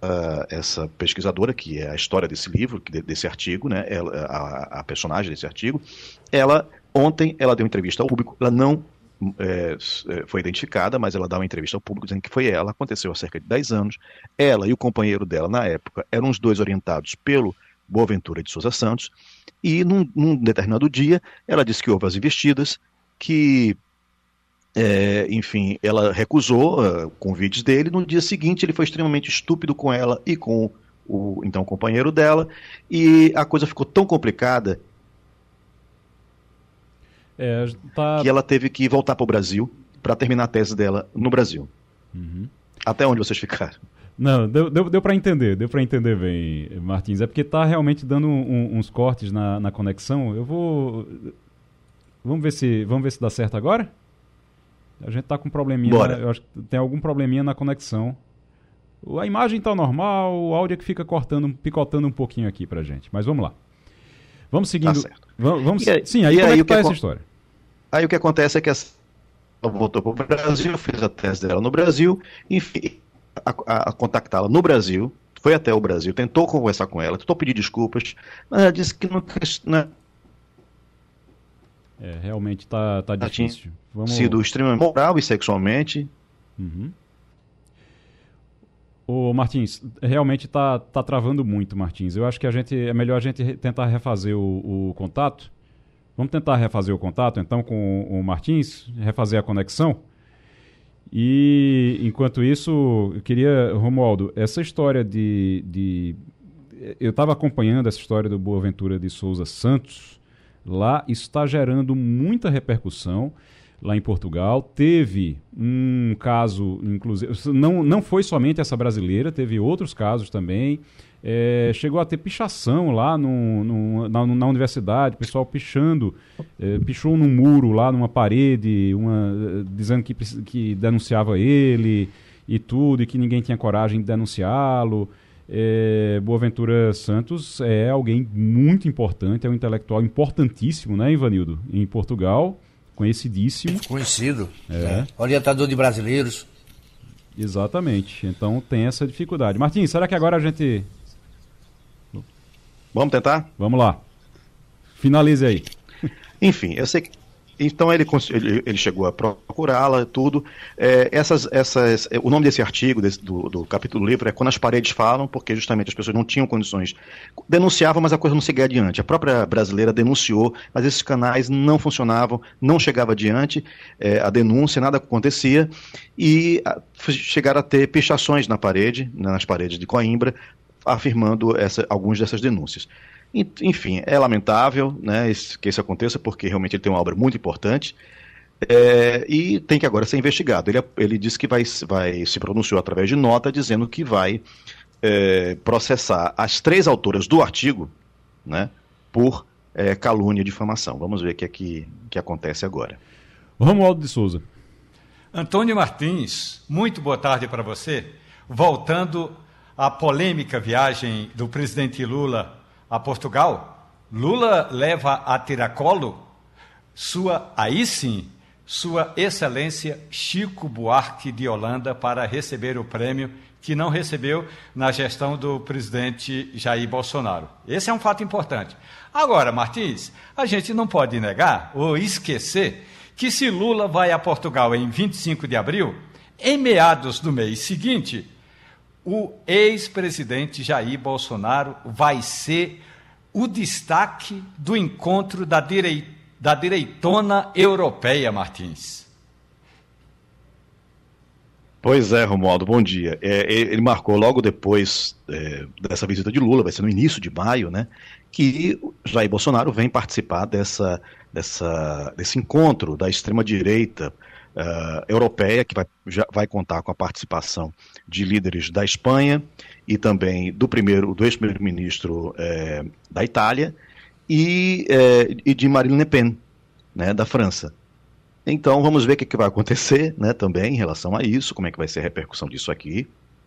S8: Uh, essa pesquisadora, que é a história desse livro, desse artigo, né, ela, a, a, personagem desse artigo, ela Ontem ela deu entrevista ao público, ela não é, é, foi identificada, mas ela dá uma entrevista ao público dizendo que foi ela, aconteceu há cerca de 10 anos. Ela e o companheiro dela na época eram os dois orientados pelo Boaventura de Souza Santos, e num, num determinado dia ela disse que houve as investidas, que é, enfim, ela recusou uh, convites dele. No dia seguinte, ele foi extremamente estúpido com ela e com o então companheiro dela, e a coisa ficou tão complicada é, tá... que ela teve que voltar para o Brasil para terminar a tese dela no Brasil. Uhum. Até onde vocês ficaram?
S2: Não, deu, deu, deu para entender, deu para entender bem, Martins. É porque tá realmente dando um, uns cortes na, na conexão. Eu vou. Vamos ver se vamos ver se dá certo agora. A gente tá com um probleminha. Bora. Eu acho que tem algum probleminha na conexão. A imagem tá normal, o áudio é que fica cortando, picotando um pouquinho aqui pra gente. Mas vamos lá. Vamos seguindo. Tá certo. Vamos, vamos...
S8: Aí,
S2: sim, aí como aí, é que tá essa história?
S8: Aí o que acontece é que essa voltou para o Brasil, fez a tese dela no Brasil, enfim, a, a, a contactá-la no Brasil, foi até o Brasil, tentou conversar com ela, tentou pedir desculpas, mas ela disse que não. Né,
S2: é, realmente está tá difícil.
S8: Vamos... Sido extremamente moral e sexualmente.
S2: Uhum. Ô, Martins, realmente está tá travando muito, Martins. Eu acho que a gente é melhor a gente tentar refazer o, o contato. Vamos tentar refazer o contato, então, com o Martins, refazer a conexão. E, enquanto isso, eu queria, Romualdo, essa história de... de eu estava acompanhando essa história do Boaventura de Souza Santos. Lá está gerando muita repercussão lá em Portugal. Teve um caso, inclusive, não, não foi somente essa brasileira, teve outros casos também. É, chegou a ter pichação lá no, no, na, na, universidade, pessoal pichando, é, pichou num muro lá, numa parede, uma, dizendo que, que denunciava ele e tudo, e que ninguém tinha coragem de denunciá-lo. É, Boaventura Santos é alguém muito importante, é um intelectual importantíssimo, né, Ivanildo, em Portugal conhecidíssimo.
S5: Conhecido. É. é. Orientador de brasileiros.
S2: Exatamente. Então tem essa dificuldade. Martins, será que agora a gente.
S8: Vamos tentar?
S2: Vamos lá. Finalize aí.
S8: Enfim, eu sei que então ele, ele, chegou a procurá-la, tudo. É, essas, essas, é, o nome desse artigo, desse, do, do capítulo do livro, é Quando as Paredes Falam, porque justamente as pessoas não tinham condições. Denunciavam, mas a coisa não seguia adiante. A própria brasileira denunciou, mas esses canais não funcionavam, não chegava adiante é, a denúncia, nada acontecia, e a, chegaram a ter pichações na parede, nas paredes de Coimbra, afirmando essa, algumas dessas denúncias. Enfim, é lamentável né, que isso aconteça, porque realmente ele tem uma obra muito importante. É, e tem que agora ser investigado. Ele, ele disse que vai, vai se pronunciou através de nota dizendo que vai é, processar as três autoras do artigo né, por é, calúnia e difamação. Vamos ver o que é que, que acontece agora.
S2: Romualdo de Souza.
S4: Antônio Martins, muito boa tarde para você. Voltando à polêmica viagem do presidente Lula a Portugal, Lula leva a tiracolo sua, aí sim, sua excelência Chico Buarque de Holanda para receber o prêmio que não recebeu na gestão do presidente Jair Bolsonaro. Esse é um fato importante. Agora, Martins, a gente não pode negar ou esquecer que se Lula vai a Portugal em 25 de abril, em meados do mês seguinte, o ex-presidente Jair Bolsonaro vai ser o destaque do encontro da, direi, da direitona europeia, Martins.
S8: Pois é, Romualdo, bom dia. É, ele marcou logo depois é, dessa visita de Lula, vai ser no início de maio, né? Que Jair Bolsonaro vem participar dessa, dessa, desse encontro da extrema-direita uh, europeia, que vai, já vai contar com a participação de líderes da Espanha e também do primeiro, do ex-primeiro-ministro eh, da Itália e, eh, e, de Marine Le Pen, né, da França. Então vamos ver o que, que vai acontecer, né, também em relação a isso, como é que vai ser a repercussão disso aqui,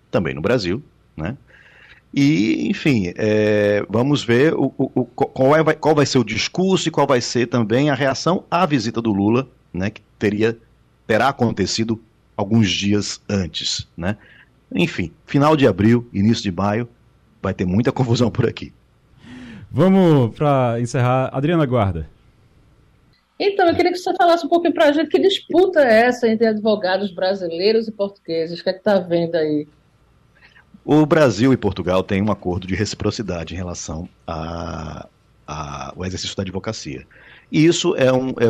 S8: também no Brasil, né? E, enfim, é, vamos ver o, o, qual, é, qual vai ser o discurso e qual vai ser também a reação à visita do Lula, né, que teria terá acontecido alguns dias antes, né? Enfim, final de abril, início de maio, vai ter muita confusão por aqui.
S2: Vamos para encerrar, Adriana Guarda.
S3: Então, eu queria que você falasse um pouquinho para a gente que disputa é essa entre advogados brasileiros e portugueses. O que é que está vendo aí?
S8: O Brasil e Portugal têm um acordo de reciprocidade em relação ao exercício da advocacia. E isso é um. É,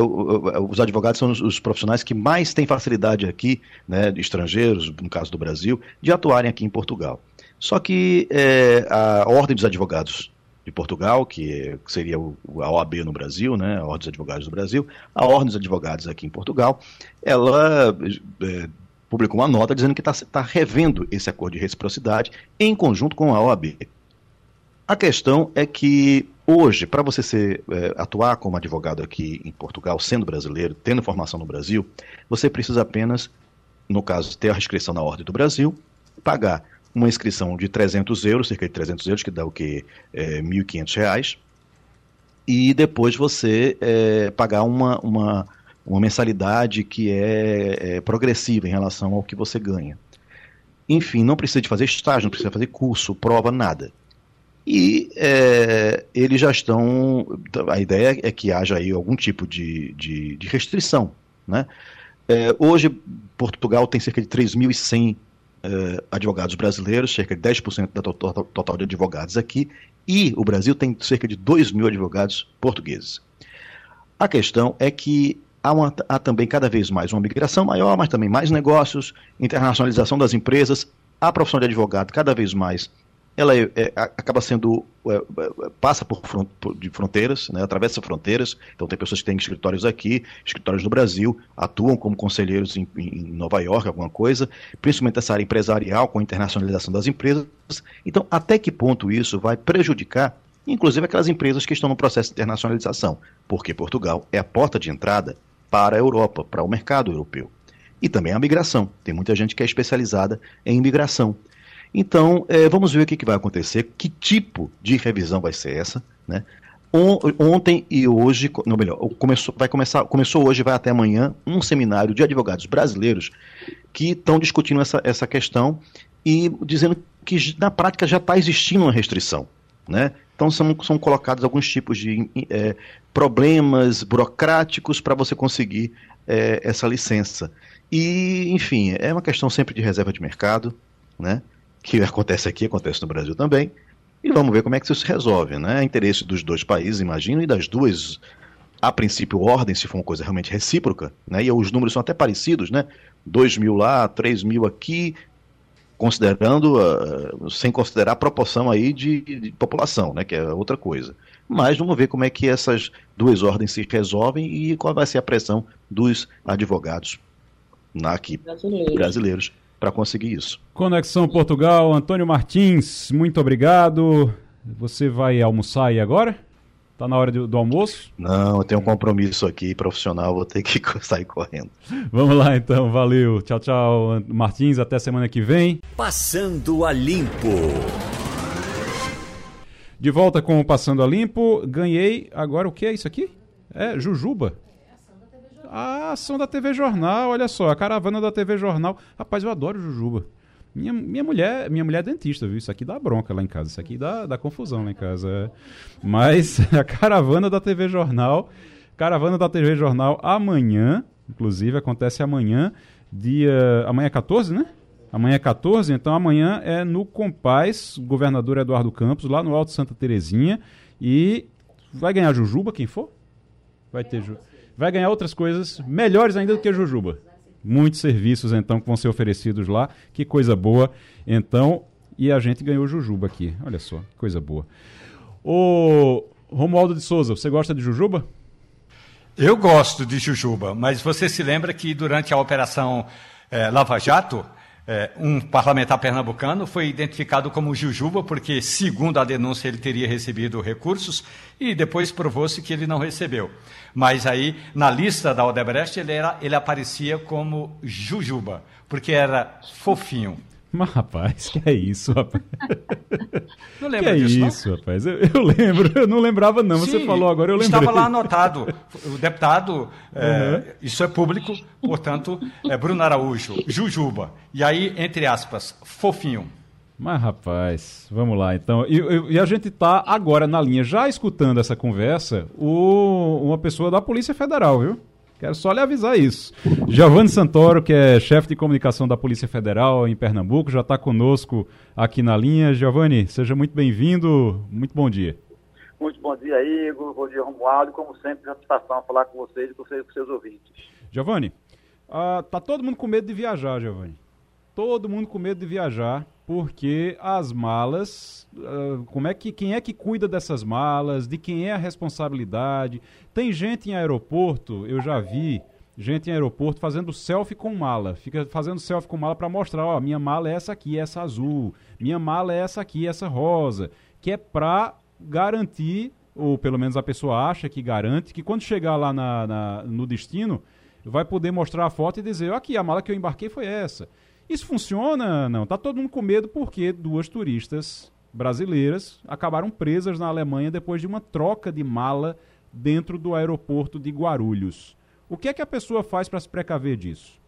S8: os advogados são os, os, profissionais que mais têm facilidade aqui, né, estrangeiros, no caso do Brasil, de atuarem aqui em Portugal. Só que é, a Ordem dos Advogados de Portugal, que seria a OAB no Brasil, né, a Ordem dos Advogados do Brasil, a Ordem dos Advogados aqui em Portugal, ela é, publicou uma nota dizendo que está tá revendo esse acordo de reciprocidade em conjunto com a OAB. A questão é que hoje, para você ser, é, atuar como advogado aqui em Portugal, sendo brasileiro, tendo formação no Brasil, você precisa apenas, no caso, ter a inscrição na Ordem do Brasil, pagar uma inscrição de 300 euros, cerca de 300 euros, que dá o que? É, 1.500 reais, e depois você é, pagar uma, uma uma mensalidade que é, é progressiva em relação ao que você ganha. Enfim, não precisa de fazer estágio, não precisa fazer curso, prova, nada. E é, eles já estão. A ideia é que haja aí algum tipo de, de, de restrição. Né? É, hoje, Portugal tem cerca de 3.100 é, advogados brasileiros, cerca de 10% da total, total de advogados aqui, e o Brasil tem cerca de 2 mil advogados portugueses. A questão é que há, uma, há também cada vez mais uma migração maior, mas também mais negócios, internacionalização das empresas, a profissão de advogado cada vez mais ela é, é, acaba sendo é, é, passa por, front, por, de fronteiras, né, atravessa fronteiras. Então tem pessoas que têm escritórios aqui, escritórios no Brasil, atuam como conselheiros em, em, Nova York, alguma coisa, principalmente essa área empresarial com a internacionalização das empresas. Então, até que ponto isso vai prejudicar, inclusive aquelas empresas que estão no processo de internacionalização, porque Portugal é a porta de entrada para a Europa, para o mercado europeu. E também a migração. Tem muita gente que é especializada em imigração. Então, é, vamos ver o que, que vai acontecer, que tipo de revisão vai ser essa, né? Ontem e hoje, não melhor, começou, vai começar, começou hoje, vai até amanhã, um seminário de advogados brasileiros que estão discutindo essa, essa questão e dizendo que na prática já está existindo uma restrição. Né? Então são, são colocados alguns tipos de é, problemas burocráticos para você conseguir é, essa licença. E, enfim, é uma questão sempre de reserva de mercado, né? Que acontece aqui, acontece no Brasil também. E vamos ver como é que isso se resolve, né? É interesse dos dois países, imagino, e das duas, a princípio, ordens, se for uma coisa realmente recíproca, né? E os números são até parecidos, né? 2 mil lá, 3 mil aqui, considerando, uh, sem considerar a proporção aí de, de, população, né? Que é outra coisa. Mas vamos ver como é que essas duas ordens se resolvem e qual vai ser a pressão dos advogados aqui, brasileiros, brasileiros para conseguir isso.
S2: Conexão Portugal, Antônio Martins, muito obrigado. Você vai almoçar aí agora? Tá na hora do, do, almoço?
S8: Não, eu tenho um compromisso aqui profissional, vou ter que sair correndo.
S2: Vamos lá então, valeu. Tchau, tchau, Martins, até semana que vem.
S1: Passando a limpo.
S2: De volta com o Passando a Limpo, ganhei agora o que é isso aqui? É Jujuba. A ação da TV Jornal, olha só, a caravana da TV Jornal. Rapaz, eu adoro Jujuba. Minha, minha mulher minha mulher é dentista, viu? Isso aqui dá bronca lá em casa. Isso aqui dá, dá confusão lá em casa. Mas a caravana da TV Jornal. Caravana da TV Jornal amanhã, inclusive, acontece amanhã, dia. Amanhã é 14, né? Amanhã é 14, então amanhã é no Compaz, governador Eduardo Campos, lá no Alto Santa Terezinha. E vai ganhar Jujuba, quem for? Vai ter Jujuba vai ganhar outras coisas melhores ainda do que a Jujuba. Muitos serviços, então, que vão ser oferecidos lá. Que coisa boa. Então, e a gente ganhou Jujuba aqui. Olha só, coisa boa. O Romualdo de Souza, você gosta de Jujuba?
S4: Eu gosto de Jujuba, mas você se lembra que durante a Operação é, Lava Jato, é, um parlamentar pernambucano foi identificado como Jujuba, porque, segundo a denúncia, ele teria recebido recursos e depois provou-se que ele não recebeu. Mas aí, na lista da Odebrecht, ele, era, ele aparecia como Jujuba, porque era fofinho.
S2: Mas, rapaz, que é isso, rapaz?
S4: Não lembra que disso,
S2: é isso, não? rapaz? Eu, eu, lembro, eu não lembrava, não. Sim, Você falou agora, eu lembrei.
S4: Estava lá anotado. O deputado, é, uhum. isso é público, portanto, é Bruno Araújo, Jujuba. E aí, entre aspas, fofinho.
S2: Mas, rapaz, vamos lá então. E, e, a gente está agora na linha, já escutando essa conversa, o, uma pessoa da Polícia Federal, viu? Quero só lhe avisar isso. Giovanni Santoro, que é chefe de comunicação da Polícia Federal em Pernambuco, já está conosco aqui na linha. Giovanni, seja muito bem-vindo. Muito bom dia.
S9: Muito bom dia, Igor. Bom dia, Romualdo. Como sempre, satisfação falar com vocês e com seus, com seus ouvintes.
S2: Giovanni, uh, tá todo mundo com medo de viajar, Giovanni. Todo mundo com medo de viajar porque as malas, uh, como é que quem é que cuida dessas malas, de quem é a responsabilidade? Tem gente em aeroporto, eu já vi gente em aeroporto fazendo selfie com mala, fica fazendo selfie com mala para mostrar, ó, minha mala é essa aqui, essa azul, minha mala é essa aqui, essa rosa, que é para garantir, ou pelo menos a pessoa acha que garante, que quando chegar lá na, na, no destino, vai poder mostrar a foto e dizer, aqui, a mala que eu embarquei foi essa. Isso funciona? Não. Tá todo mundo com medo porque duas turistas brasileiras acabaram presas na Alemanha depois de uma troca de mala dentro do aeroporto de Guarulhos. O que é que a pessoa faz para se precaver disso?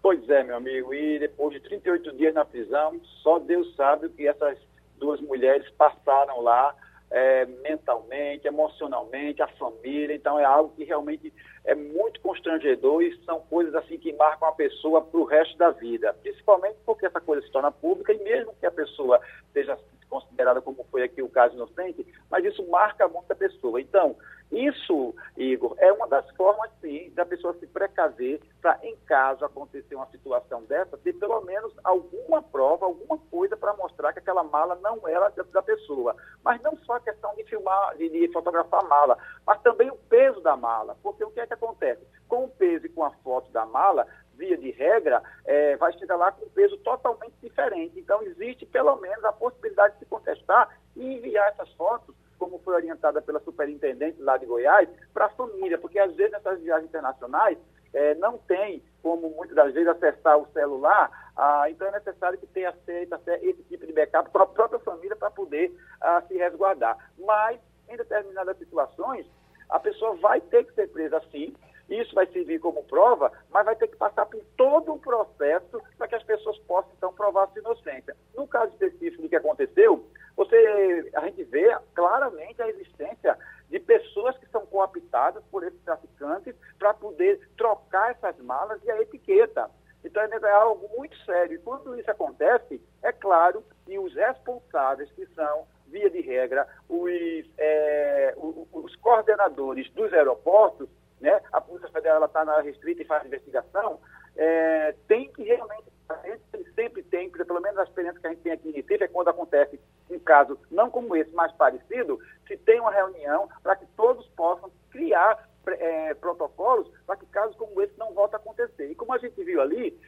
S9: Pois é, meu amigo, e depois de 38 dias na prisão, só Deus sabe o que essas duas mulheres passaram lá é, mentalmente, emocionalmente, a família. Então é algo que realmente é muito constrangedor e são coisas assim que marcam a pessoa para o resto da vida. Principalmente porque essa coisa se torna pública e mesmo que a pessoa seja considerada como foi aqui o caso inocente, mas isso marca muito a pessoa. Então, isso, Igor, é uma das formas, sim, da pessoa se precaver para, em caso acontecer uma situação dessa, ter pelo menos alguma prova, alguma coisa para mostrar que aquela mala não era da pessoa. Mas não só a questão de filmar, de, de fotografar a mala, mas também o peso da mala. Porque o que é que acontece? Com o peso e com a foto da mala, via de regra, é, vai chegar lá com um peso totalmente diferente. Então, existe pelo menos a possibilidade de se contestar e enviar essas fotos como foi orientada pela superintendente lá de Goiás, para a família, porque às vezes nessas viagens internacionais é, não tem como muitas das vezes acessar o celular, ah, então é necessário que tenha feito esse tipo de backup para a própria família para poder ah, se resguardar. Mas, em determinadas situações, a pessoa vai ter que ser presa sim, isso vai servir como prova, mas vai ter que passar por todo o processo para que as pessoas possam, então, provar sua inocência. No caso específico do que aconteceu, você, a gente vê claramente a existência de pessoas que são cooptadas por esses traficantes para poder trocar essas malas e a etiqueta. Então é algo muito sério. E quando isso acontece, é claro que os responsáveis, que são, via de regra, os, é, os coordenadores dos aeroportos, né, a Polícia Federal está na restrita e faz investigação, é, tem que realmente, a gente sempre tem, pelo menos a experiência que a gente tem aqui em Recife, é quando acontece um caso não como esse, mas parecido, se tem uma reunião para que todos possam criar é, protocolos para que casos como esse não voltem a acontecer. E como a gente viu ali,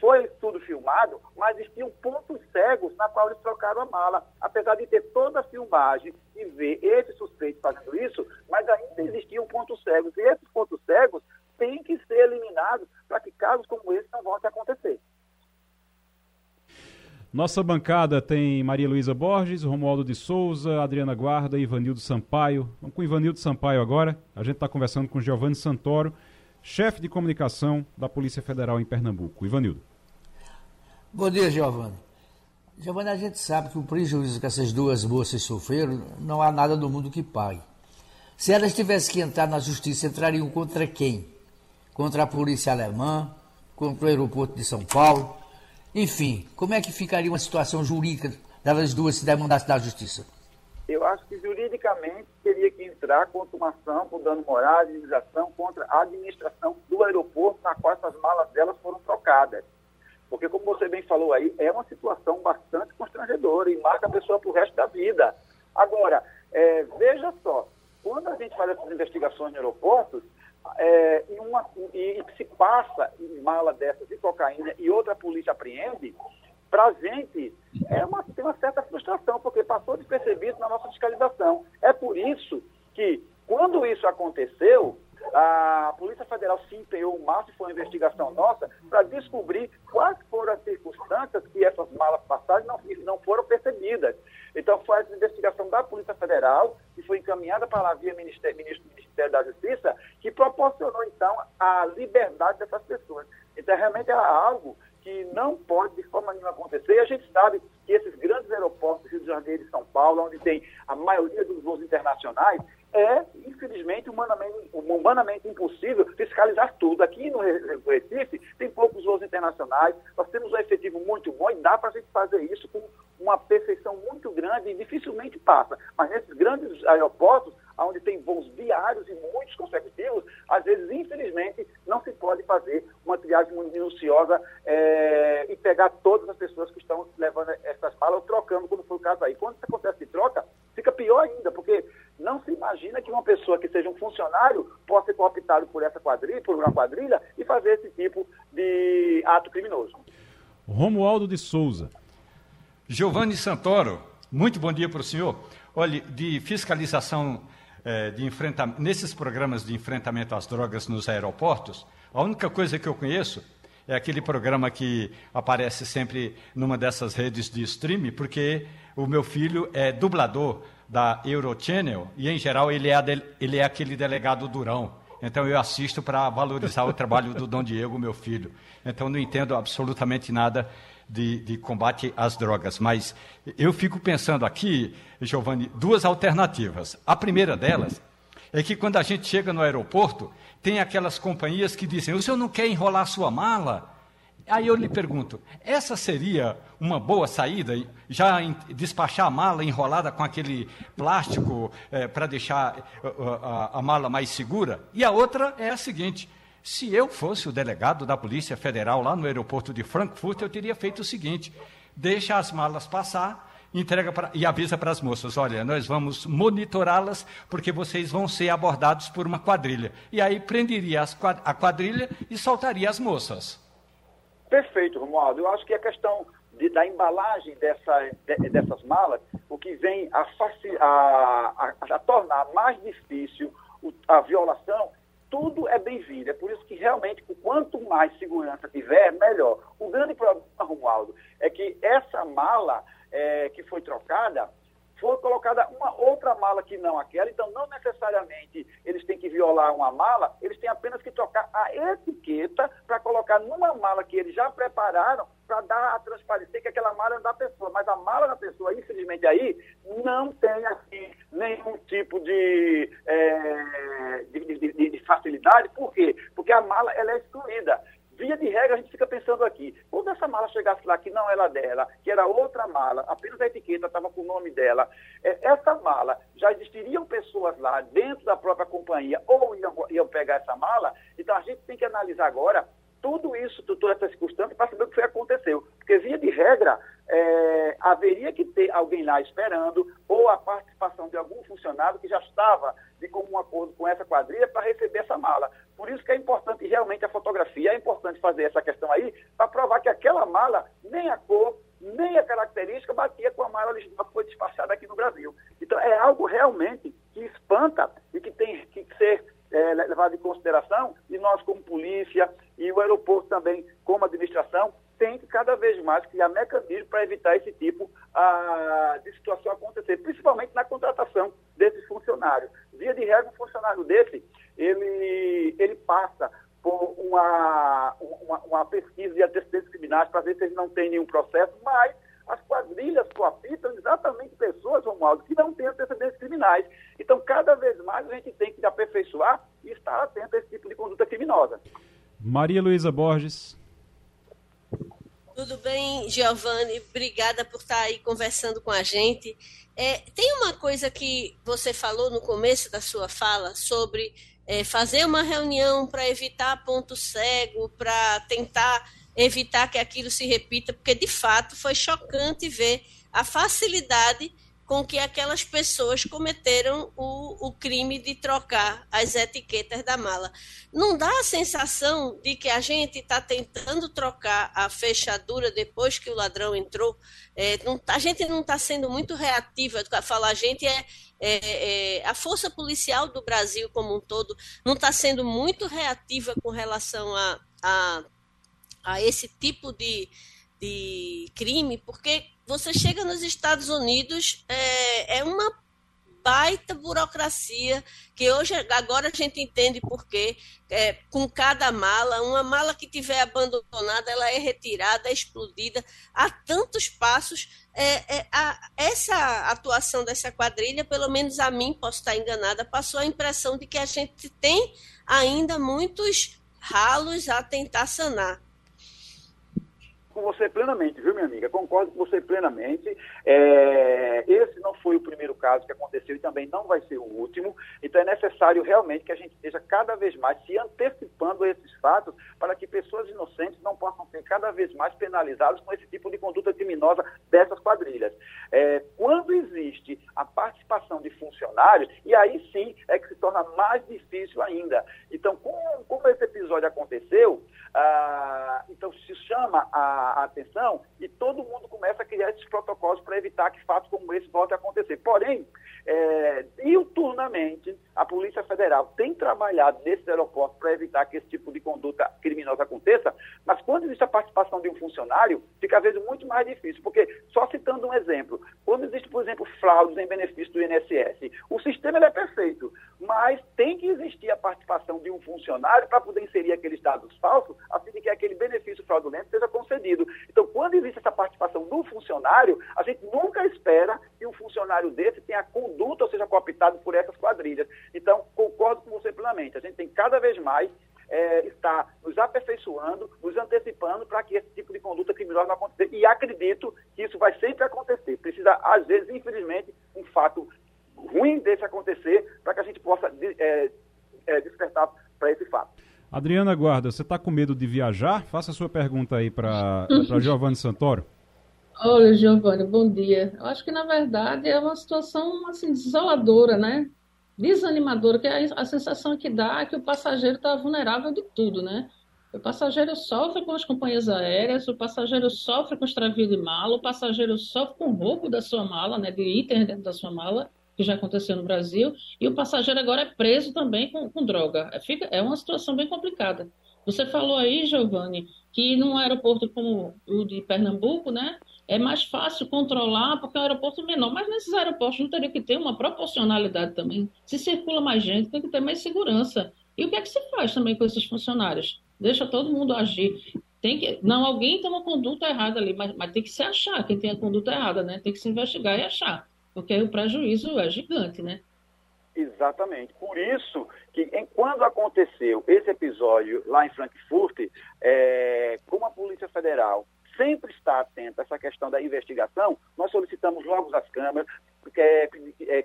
S9: foi tudo filmado, mas existiam pontos cegos na qual eles trocaram a mala. Apesar de ter toda a filmagem e ver esse suspeito fazendo isso, mas ainda existiam pontos cegos. E esses pontos cegos têm que ser eliminados para que casos como esse não voltem a acontecer.
S2: Nossa bancada tem Maria Luísa Borges, Romualdo de Souza, Adriana Guarda e Ivanildo Sampaio. Vamos com Ivanildo Sampaio agora. A gente está conversando com Giovanni Santoro, chefe de comunicação da Polícia Federal em Pernambuco. Ivanildo.
S5: Bom dia, Giovanni. Giovanni, a gente sabe que o prejuízo que essas duas moças sofreram, não há nada no mundo que pague. Se elas tivessem que entrar na justiça, entrariam contra quem? Contra a polícia alemã, contra o aeroporto de São Paulo, enfim, como é que ficaria uma situação jurídica delas duas se demandasse da justiça?
S9: Eu acho que juridicamente teria que entrar contra uma ação por dano moral, indenização contra a administração do aeroporto na qual essas malas delas foram trocadas. Porque, como você bem falou aí, é uma situação bastante constrangedora e marca a pessoa para o resto da vida. Agora, é, veja só, quando a gente faz essas investigações no aeroportos, é, e, uma, e, se passa em mala dessas de cocaína e outra polícia apreende, para a gente é uma, tem uma certa frustração, porque passou despercebido na nossa fiscalização. É por isso que, quando isso aconteceu, a Polícia Federal se empenhou o máximo, foi uma investigação nossa, para descobrir quais foram as circunstâncias que essas malas passadas não, não foram percebidas. Então, foi essa investigação da Polícia Federal, que foi encaminhada para lá via Ministério, Ministério da Justiça, que proporcionou, então, a liberdade dessas pessoas. Então, realmente é algo que não pode de forma nenhuma acontecer. E a gente sabe que esses grandes aeroportos, Rio de Janeiro e São Paulo, onde tem a maioria dos voos internacionais, é, infelizmente, humanamente, humanamente impossível fiscalizar tudo. Aqui no Recife tem poucos voos internacionais, nós temos um efetivo muito bom e dá para a gente fazer isso com uma perfeição muito grande e dificilmente passa. Mas nesses grandes aeroportos, onde tem voos diários e muitos consecutivos, às vezes, infelizmente, não se pode fazer uma triagem muito minuciosa é, e pegar todas as pessoas que estão levando essas malas ou trocando, como foi o caso aí. Quando isso acontece de troca, fica pior ainda, porque não se imagina que uma pessoa que seja um funcionário possa ser cooptado por essa quadrilha, por uma quadrilha, e fazer esse tipo de ato criminoso.
S2: Romualdo de Souza.
S4: Giovanni Santoro, muito bom dia para o senhor. Olha, de fiscalização eh, de enfrentamento, nesses programas de enfrentamento às drogas nos aeroportos, a única coisa que eu conheço é aquele programa que aparece sempre numa dessas redes de streaming, porque o meu filho é dublador da Eurochannel e, em geral, ele é, ele é aquele delegado durão. então eu assisto para valorizar o trabalho do Dom Diego, meu filho. Então não entendo absolutamente nada de, de, combate às drogas. Mas eu fico pensando aqui, Giovanni, duas alternativas. A primeira delas é que quando a gente chega no aeroporto, tem aquelas companhias que dizem: o senhor não quer enrolar sua mala? Aí eu lhe pergunto: essa seria uma boa saída? Já despachar a mala enrolada com aquele plástico é, para deixar a, a mala mais segura? E a outra é a seguinte: se eu fosse o delegado da Polícia Federal lá no aeroporto de Frankfurt, eu teria feito o seguinte: deixa as malas passar entrega pra, e avisa para as moças: olha, nós vamos monitorá-las porque vocês vão ser abordados por uma quadrilha. E aí prenderia as, a quadrilha e soltaria as moças.
S9: Perfeito, Romualdo. Eu acho que a questão de, da embalagem dessa, de, dessas malas, o que vem a, a, a, a tornar mais difícil a violação, tudo é bem-vindo. É por isso que realmente, quanto mais segurança tiver, melhor. O grande problema, Romualdo, é que essa mala é, que foi trocada, foi colocada uma outra mala que não aquela, então não necessariamente eles têm que violar uma mala, eles têm apenas que trocar a etiqueta para colocar numa mala que eles já prepararam para dar a transparecer que aquela mala é da pessoa. Mas a mala da pessoa, infelizmente, aí não tem assim, nenhum tipo de, é, de, de, de, facilidade. Por quê? Porque a mala ela é excluída. Via de regra, a gente fica pensando aqui, quando essa mala chegasse lá que não era dela, que era outra mala, apenas a etiqueta estava com o nome dela, é, essa mala, já existiriam pessoas lá dentro da própria companhia ou iam, iam pegar essa mala, então a gente tem que analisar agora tudo isso, toda essa circunstância, para saber o que aconteceu. Porque, via de regra, é, haveria que ter alguém lá esperando, ou a participação de algum funcionário que já estava de comum acordo com essa quadrilha para receber essa mala. Por isso que é importante realmente a fotografia, é importante fazer essa questão aí, para provar que aquela mala, nem a cor, nem a característica batia com a mala original que foi despachada aqui no Brasil. Então, é algo realmente que espanta e que tem que ser é, levado em consideração, e nós, como polícia, e o aeroporto também, como administração, tem que cada vez mais criar mecanismos para evitar esse tipo de situação acontecer, principalmente na contratação desses funcionários. Via de regra, um funcionário desse, ele, ele passa por uma, uma, uma pesquisa de antecedentes criminais para ver se ele não tem nenhum processo, mas as quadrilhas coapitam exatamente pessoas, Romualdo, que não têm antecedentes criminais. Então, cada vez mais a gente tem que aperfeiçoar e estar atento a esse tipo de conduta criminosa.
S2: Maria Luísa Borges.
S6: Tudo bem, Giovanni? Obrigada por estar aí conversando com a gente. É, tem uma coisa que você falou no começo da sua fala sobre é, fazer uma reunião para evitar ponto cego, para tentar evitar que aquilo se repita, porque de fato foi chocante ver a facilidade com que aquelas pessoas cometeram o, o crime de trocar as etiquetas da mala. Não dá a sensação de que a gente está tentando trocar a fechadura depois que o ladrão entrou? É, não, a gente não está sendo muito reativa. Falar a gente é, é, é, a força policial do Brasil como um todo não está sendo muito reativa com relação a, a, a esse tipo de, de crime, porque você chega nos Estados Unidos, é, é uma baita burocracia que hoje agora a gente entende porque é, com cada mala uma mala que tiver abandonada ela é retirada é explodida há tantos passos. É, é, a, essa atuação dessa quadrilha pelo menos a mim posso estar enganada passou a impressão de que a gente tem ainda muitos ralos a tentar sanar
S9: com você plenamente, viu, minha amiga? Concordo com você plenamente. É, esse não foi o primeiro caso que aconteceu e também não vai ser o último. Então é necessário realmente que a gente esteja cada vez mais se antecipando a esses fatos para que pessoas inocentes não possam ser cada vez mais penalizadas com esse tipo de conduta criminosa dessas quadrilhas. É, quando existe a participação de funcionários, e aí sim é que se torna mais difícil ainda. Então, como, como esse episódio aconteceu, ah, então se chama a a, atenção e todo mundo começa a criar esses protocolos para evitar que fatos como esse voltem a acontecer. Porém, é, diuturnamente, a Polícia Federal tem trabalhado nesses aeroportos para evitar que esse tipo de conduta criminosa aconteça, mas quando existe a participação de um funcionário, fica às vezes muito mais difícil, porque, só citando um exemplo, quando existe, por exemplo, fraudes em benefício do INSS, o sistema é perfeito, mas tem que existir a participação participação de um funcionário para poder inserir aqueles dados falsos, a fim de que aquele benefício fraudulento seja concedido. Então, quando existe essa participação do funcionário, a gente nunca espera que um funcionário desse tenha conduta ou seja cooptado por essas quadrilhas. Então, concordo com você plenamente. A gente tem cada vez mais é, está nos aperfeiçoando, nos antecipando para que esse tipo de conduta criminosa não aconteça. E acredito que isso vai sempre acontecer. Precisa, às vezes, infelizmente, um fato ruim desse acontecer para que a gente possa é, é, despertar para esse fato.
S2: Adriana Guarda, você está com medo de viajar? Faça a sua pergunta aí para Giovanni Santoro.
S3: Olha, Giovanni, bom dia. Eu acho que, na verdade, é uma situação assim, desoladora, né? desanimadora, que a, a sensação que dá é que o passageiro está vulnerável de tudo, né? O passageiro sofre com as companhias aéreas, o passageiro sofre com extravio de mala, o passageiro sofre com o roubo da sua mala, né, de item dentro da sua mala, que já aconteceu no Brasil, e o passageiro agora é preso também com, com droga. É, fica, é uma situação bem complicada. Você falou aí, Giovanni, que num aeroporto como o de Pernambuco, né, é mais fácil controlar porque é um aeroporto menor. Mas nesses aeroportos não teria que ter uma proporcionalidade também. Se circula mais gente, tem que ter mais segurança. E o que é que se faz também com esses funcionários? Deixa todo mundo agir. Tem que, não, alguém tem uma conduta errada ali, mas, mas tem que se achar quem tem a conduta errada, né? Tem que se investigar e achar, porque o prejuízo é gigante, né?
S9: Exatamente. Por isso que, em, quando aconteceu esse episódio lá em Frankfurt, é, como a Polícia Federal sempre está atenta a essa questão da investigação, nós solicitamos logo às câmaras, porque é, é,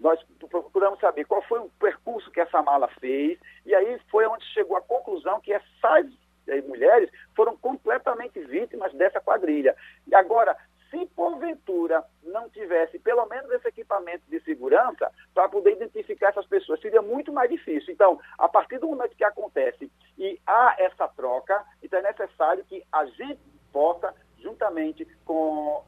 S9: nós procuramos saber qual foi o percurso que essa mala fez, e aí foi onde chegou a conclusão que essas eh, mulheres foram completamente vítimas dessa quadrilha. E agora, se porventura não tivesse pelo menos esse equipamento de segurança para poder identificar essas pessoas, seria muito mais difícil. Então, a partir do momento que acontece e há essa troca, então é necessário que a gente possa, juntamente com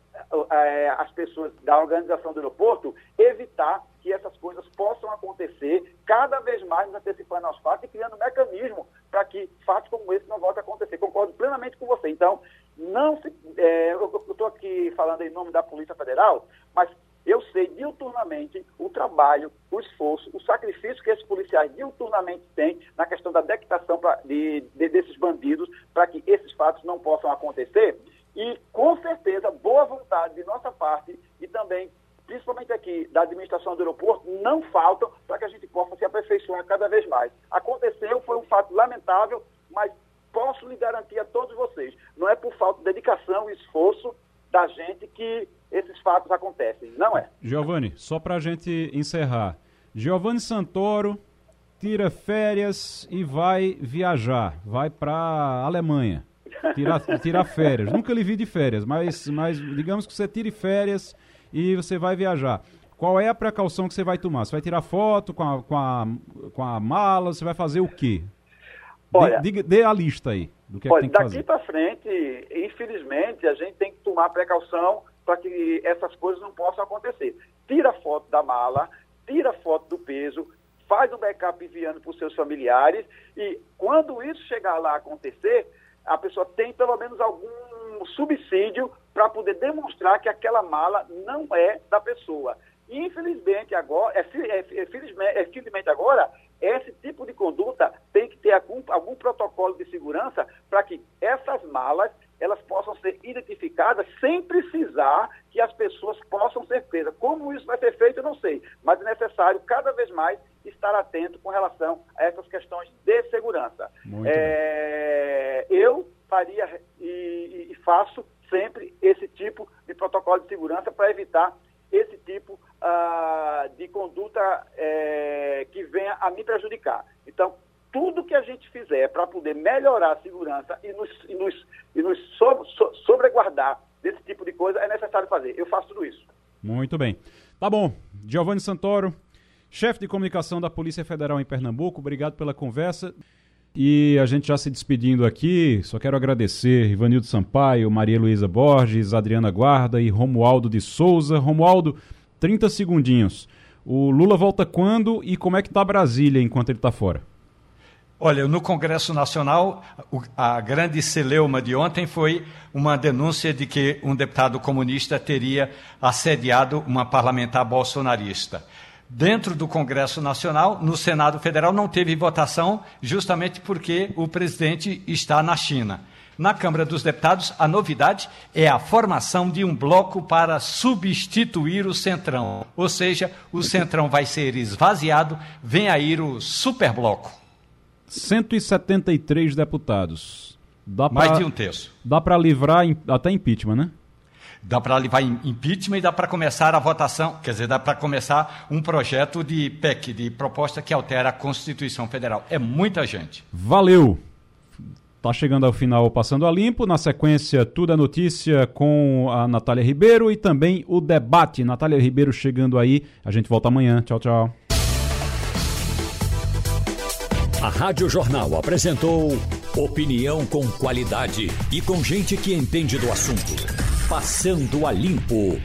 S9: as pessoas da organização do aeroporto, evitar que essas coisas possam acontecer cada vez mais antecipando aos fatos e criando um mecanismo para que fatos como esse não voltem a acontecer. Concordo plenamente com você. Então, não se, é, eu estou aqui falando em nome da Polícia Federal, mas eu sei diuturnamente o trabalho, o esforço, o sacrifício que esses policiais diuturnamente têm na questão da detectação pra, de, de, desses bandidos para que esses fatos não possam acontecer. E, com certeza, boa vontade de nossa parte e também, principalmente aqui, da administração do aeroporto, não faltam para que a gente possa se aperfeiçoar cada vez mais. Aconteceu, foi um fato lamentável, mas posso lhe garantir a todos vocês, não é por falta de dedicação e esforço da gente que esses fatos acontecem, não é?
S2: Giovanni, só para a gente encerrar. Giovanni Santoro tira férias e vai viajar, vai para Alemanha. Tirar, tirar férias. Nunca lhe vi de férias, mas, mas digamos que você tire férias e você vai viajar. Qual é a precaução que você vai tomar? Você vai tirar foto com a, com a, com a mala? Você vai fazer o quê? Olha, dê, dê a lista aí do que, olha, é que tem que
S9: fazer. Daqui para frente, infelizmente, a gente tem que tomar precaução para que essas coisas não possam acontecer. Tira foto da mala, tira foto do peso, faz um backup enviando para os seus familiares e quando isso chegar lá acontecer, a pessoa tem pelo menos algum subsídio para poder demonstrar que aquela mala não é da pessoa. Infelizmente agora, é, é, é, felizmente, é, agora, esse tipo de conduta tem que ter algum, algum protocolo de segurança para que essas malas elas possam ser identificadas sem precisar que as pessoas possam ser presas. Como isso vai ser feito, eu não sei, mas é necessário cada vez mais estar atento com relação a essas questões de segurança. É, eu faria e, e, faço sempre esse tipo de protocolo de segurança para evitar esse tipo uh, de conduta é, que venha a me prejudicar. Então, tudo que a gente fizer para poder melhorar a segurança e nos, e nos, e nos so, so, sobreguardar desse tipo de coisa é necessário fazer. Eu faço tudo isso.
S2: Muito bem. Tá bom. Giovanni Santoro, chefe de comunicação da Polícia Federal em Pernambuco, obrigado pela conversa. E a gente já se despedindo aqui, só quero agradecer Ivanildo Sampaio, Maria Luísa Borges, Adriana Guarda e Romualdo de Souza. Romualdo, 30 segundinhos. O Lula volta quando e como é que está Brasília enquanto ele está fora?
S4: Olha, no Congresso Nacional, a grande celeuma de ontem foi uma denúncia de que um deputado comunista teria assediado uma parlamentar bolsonarista. Dentro do Congresso Nacional, no Senado Federal, não teve votação, justamente porque o presidente está na China. Na Câmara dos Deputados, a novidade é a formação de um bloco para substituir o Centrão. Ou seja, o Centrão vai ser esvaziado, vem aí o superbloco.
S2: 173 deputados.
S4: Dá pra, Mais de um terço.
S2: Dá para livrar até impeachment, né?
S4: Dá para levar impeachment e dá para começar a votação, quer dizer, dá para começar um projeto de PEC, de proposta que altera a Constituição Federal. É muita gente.
S2: Valeu! Tá chegando ao final Passando a Limpo. Na sequência, tudo é notícia com a Natália Ribeiro e também o debate. Natália Ribeiro chegando aí. A gente volta amanhã. Tchau, tchau.
S1: A Rádio Jornal apresentou opinião com qualidade e com gente que entende do assunto. Passando a Limpo.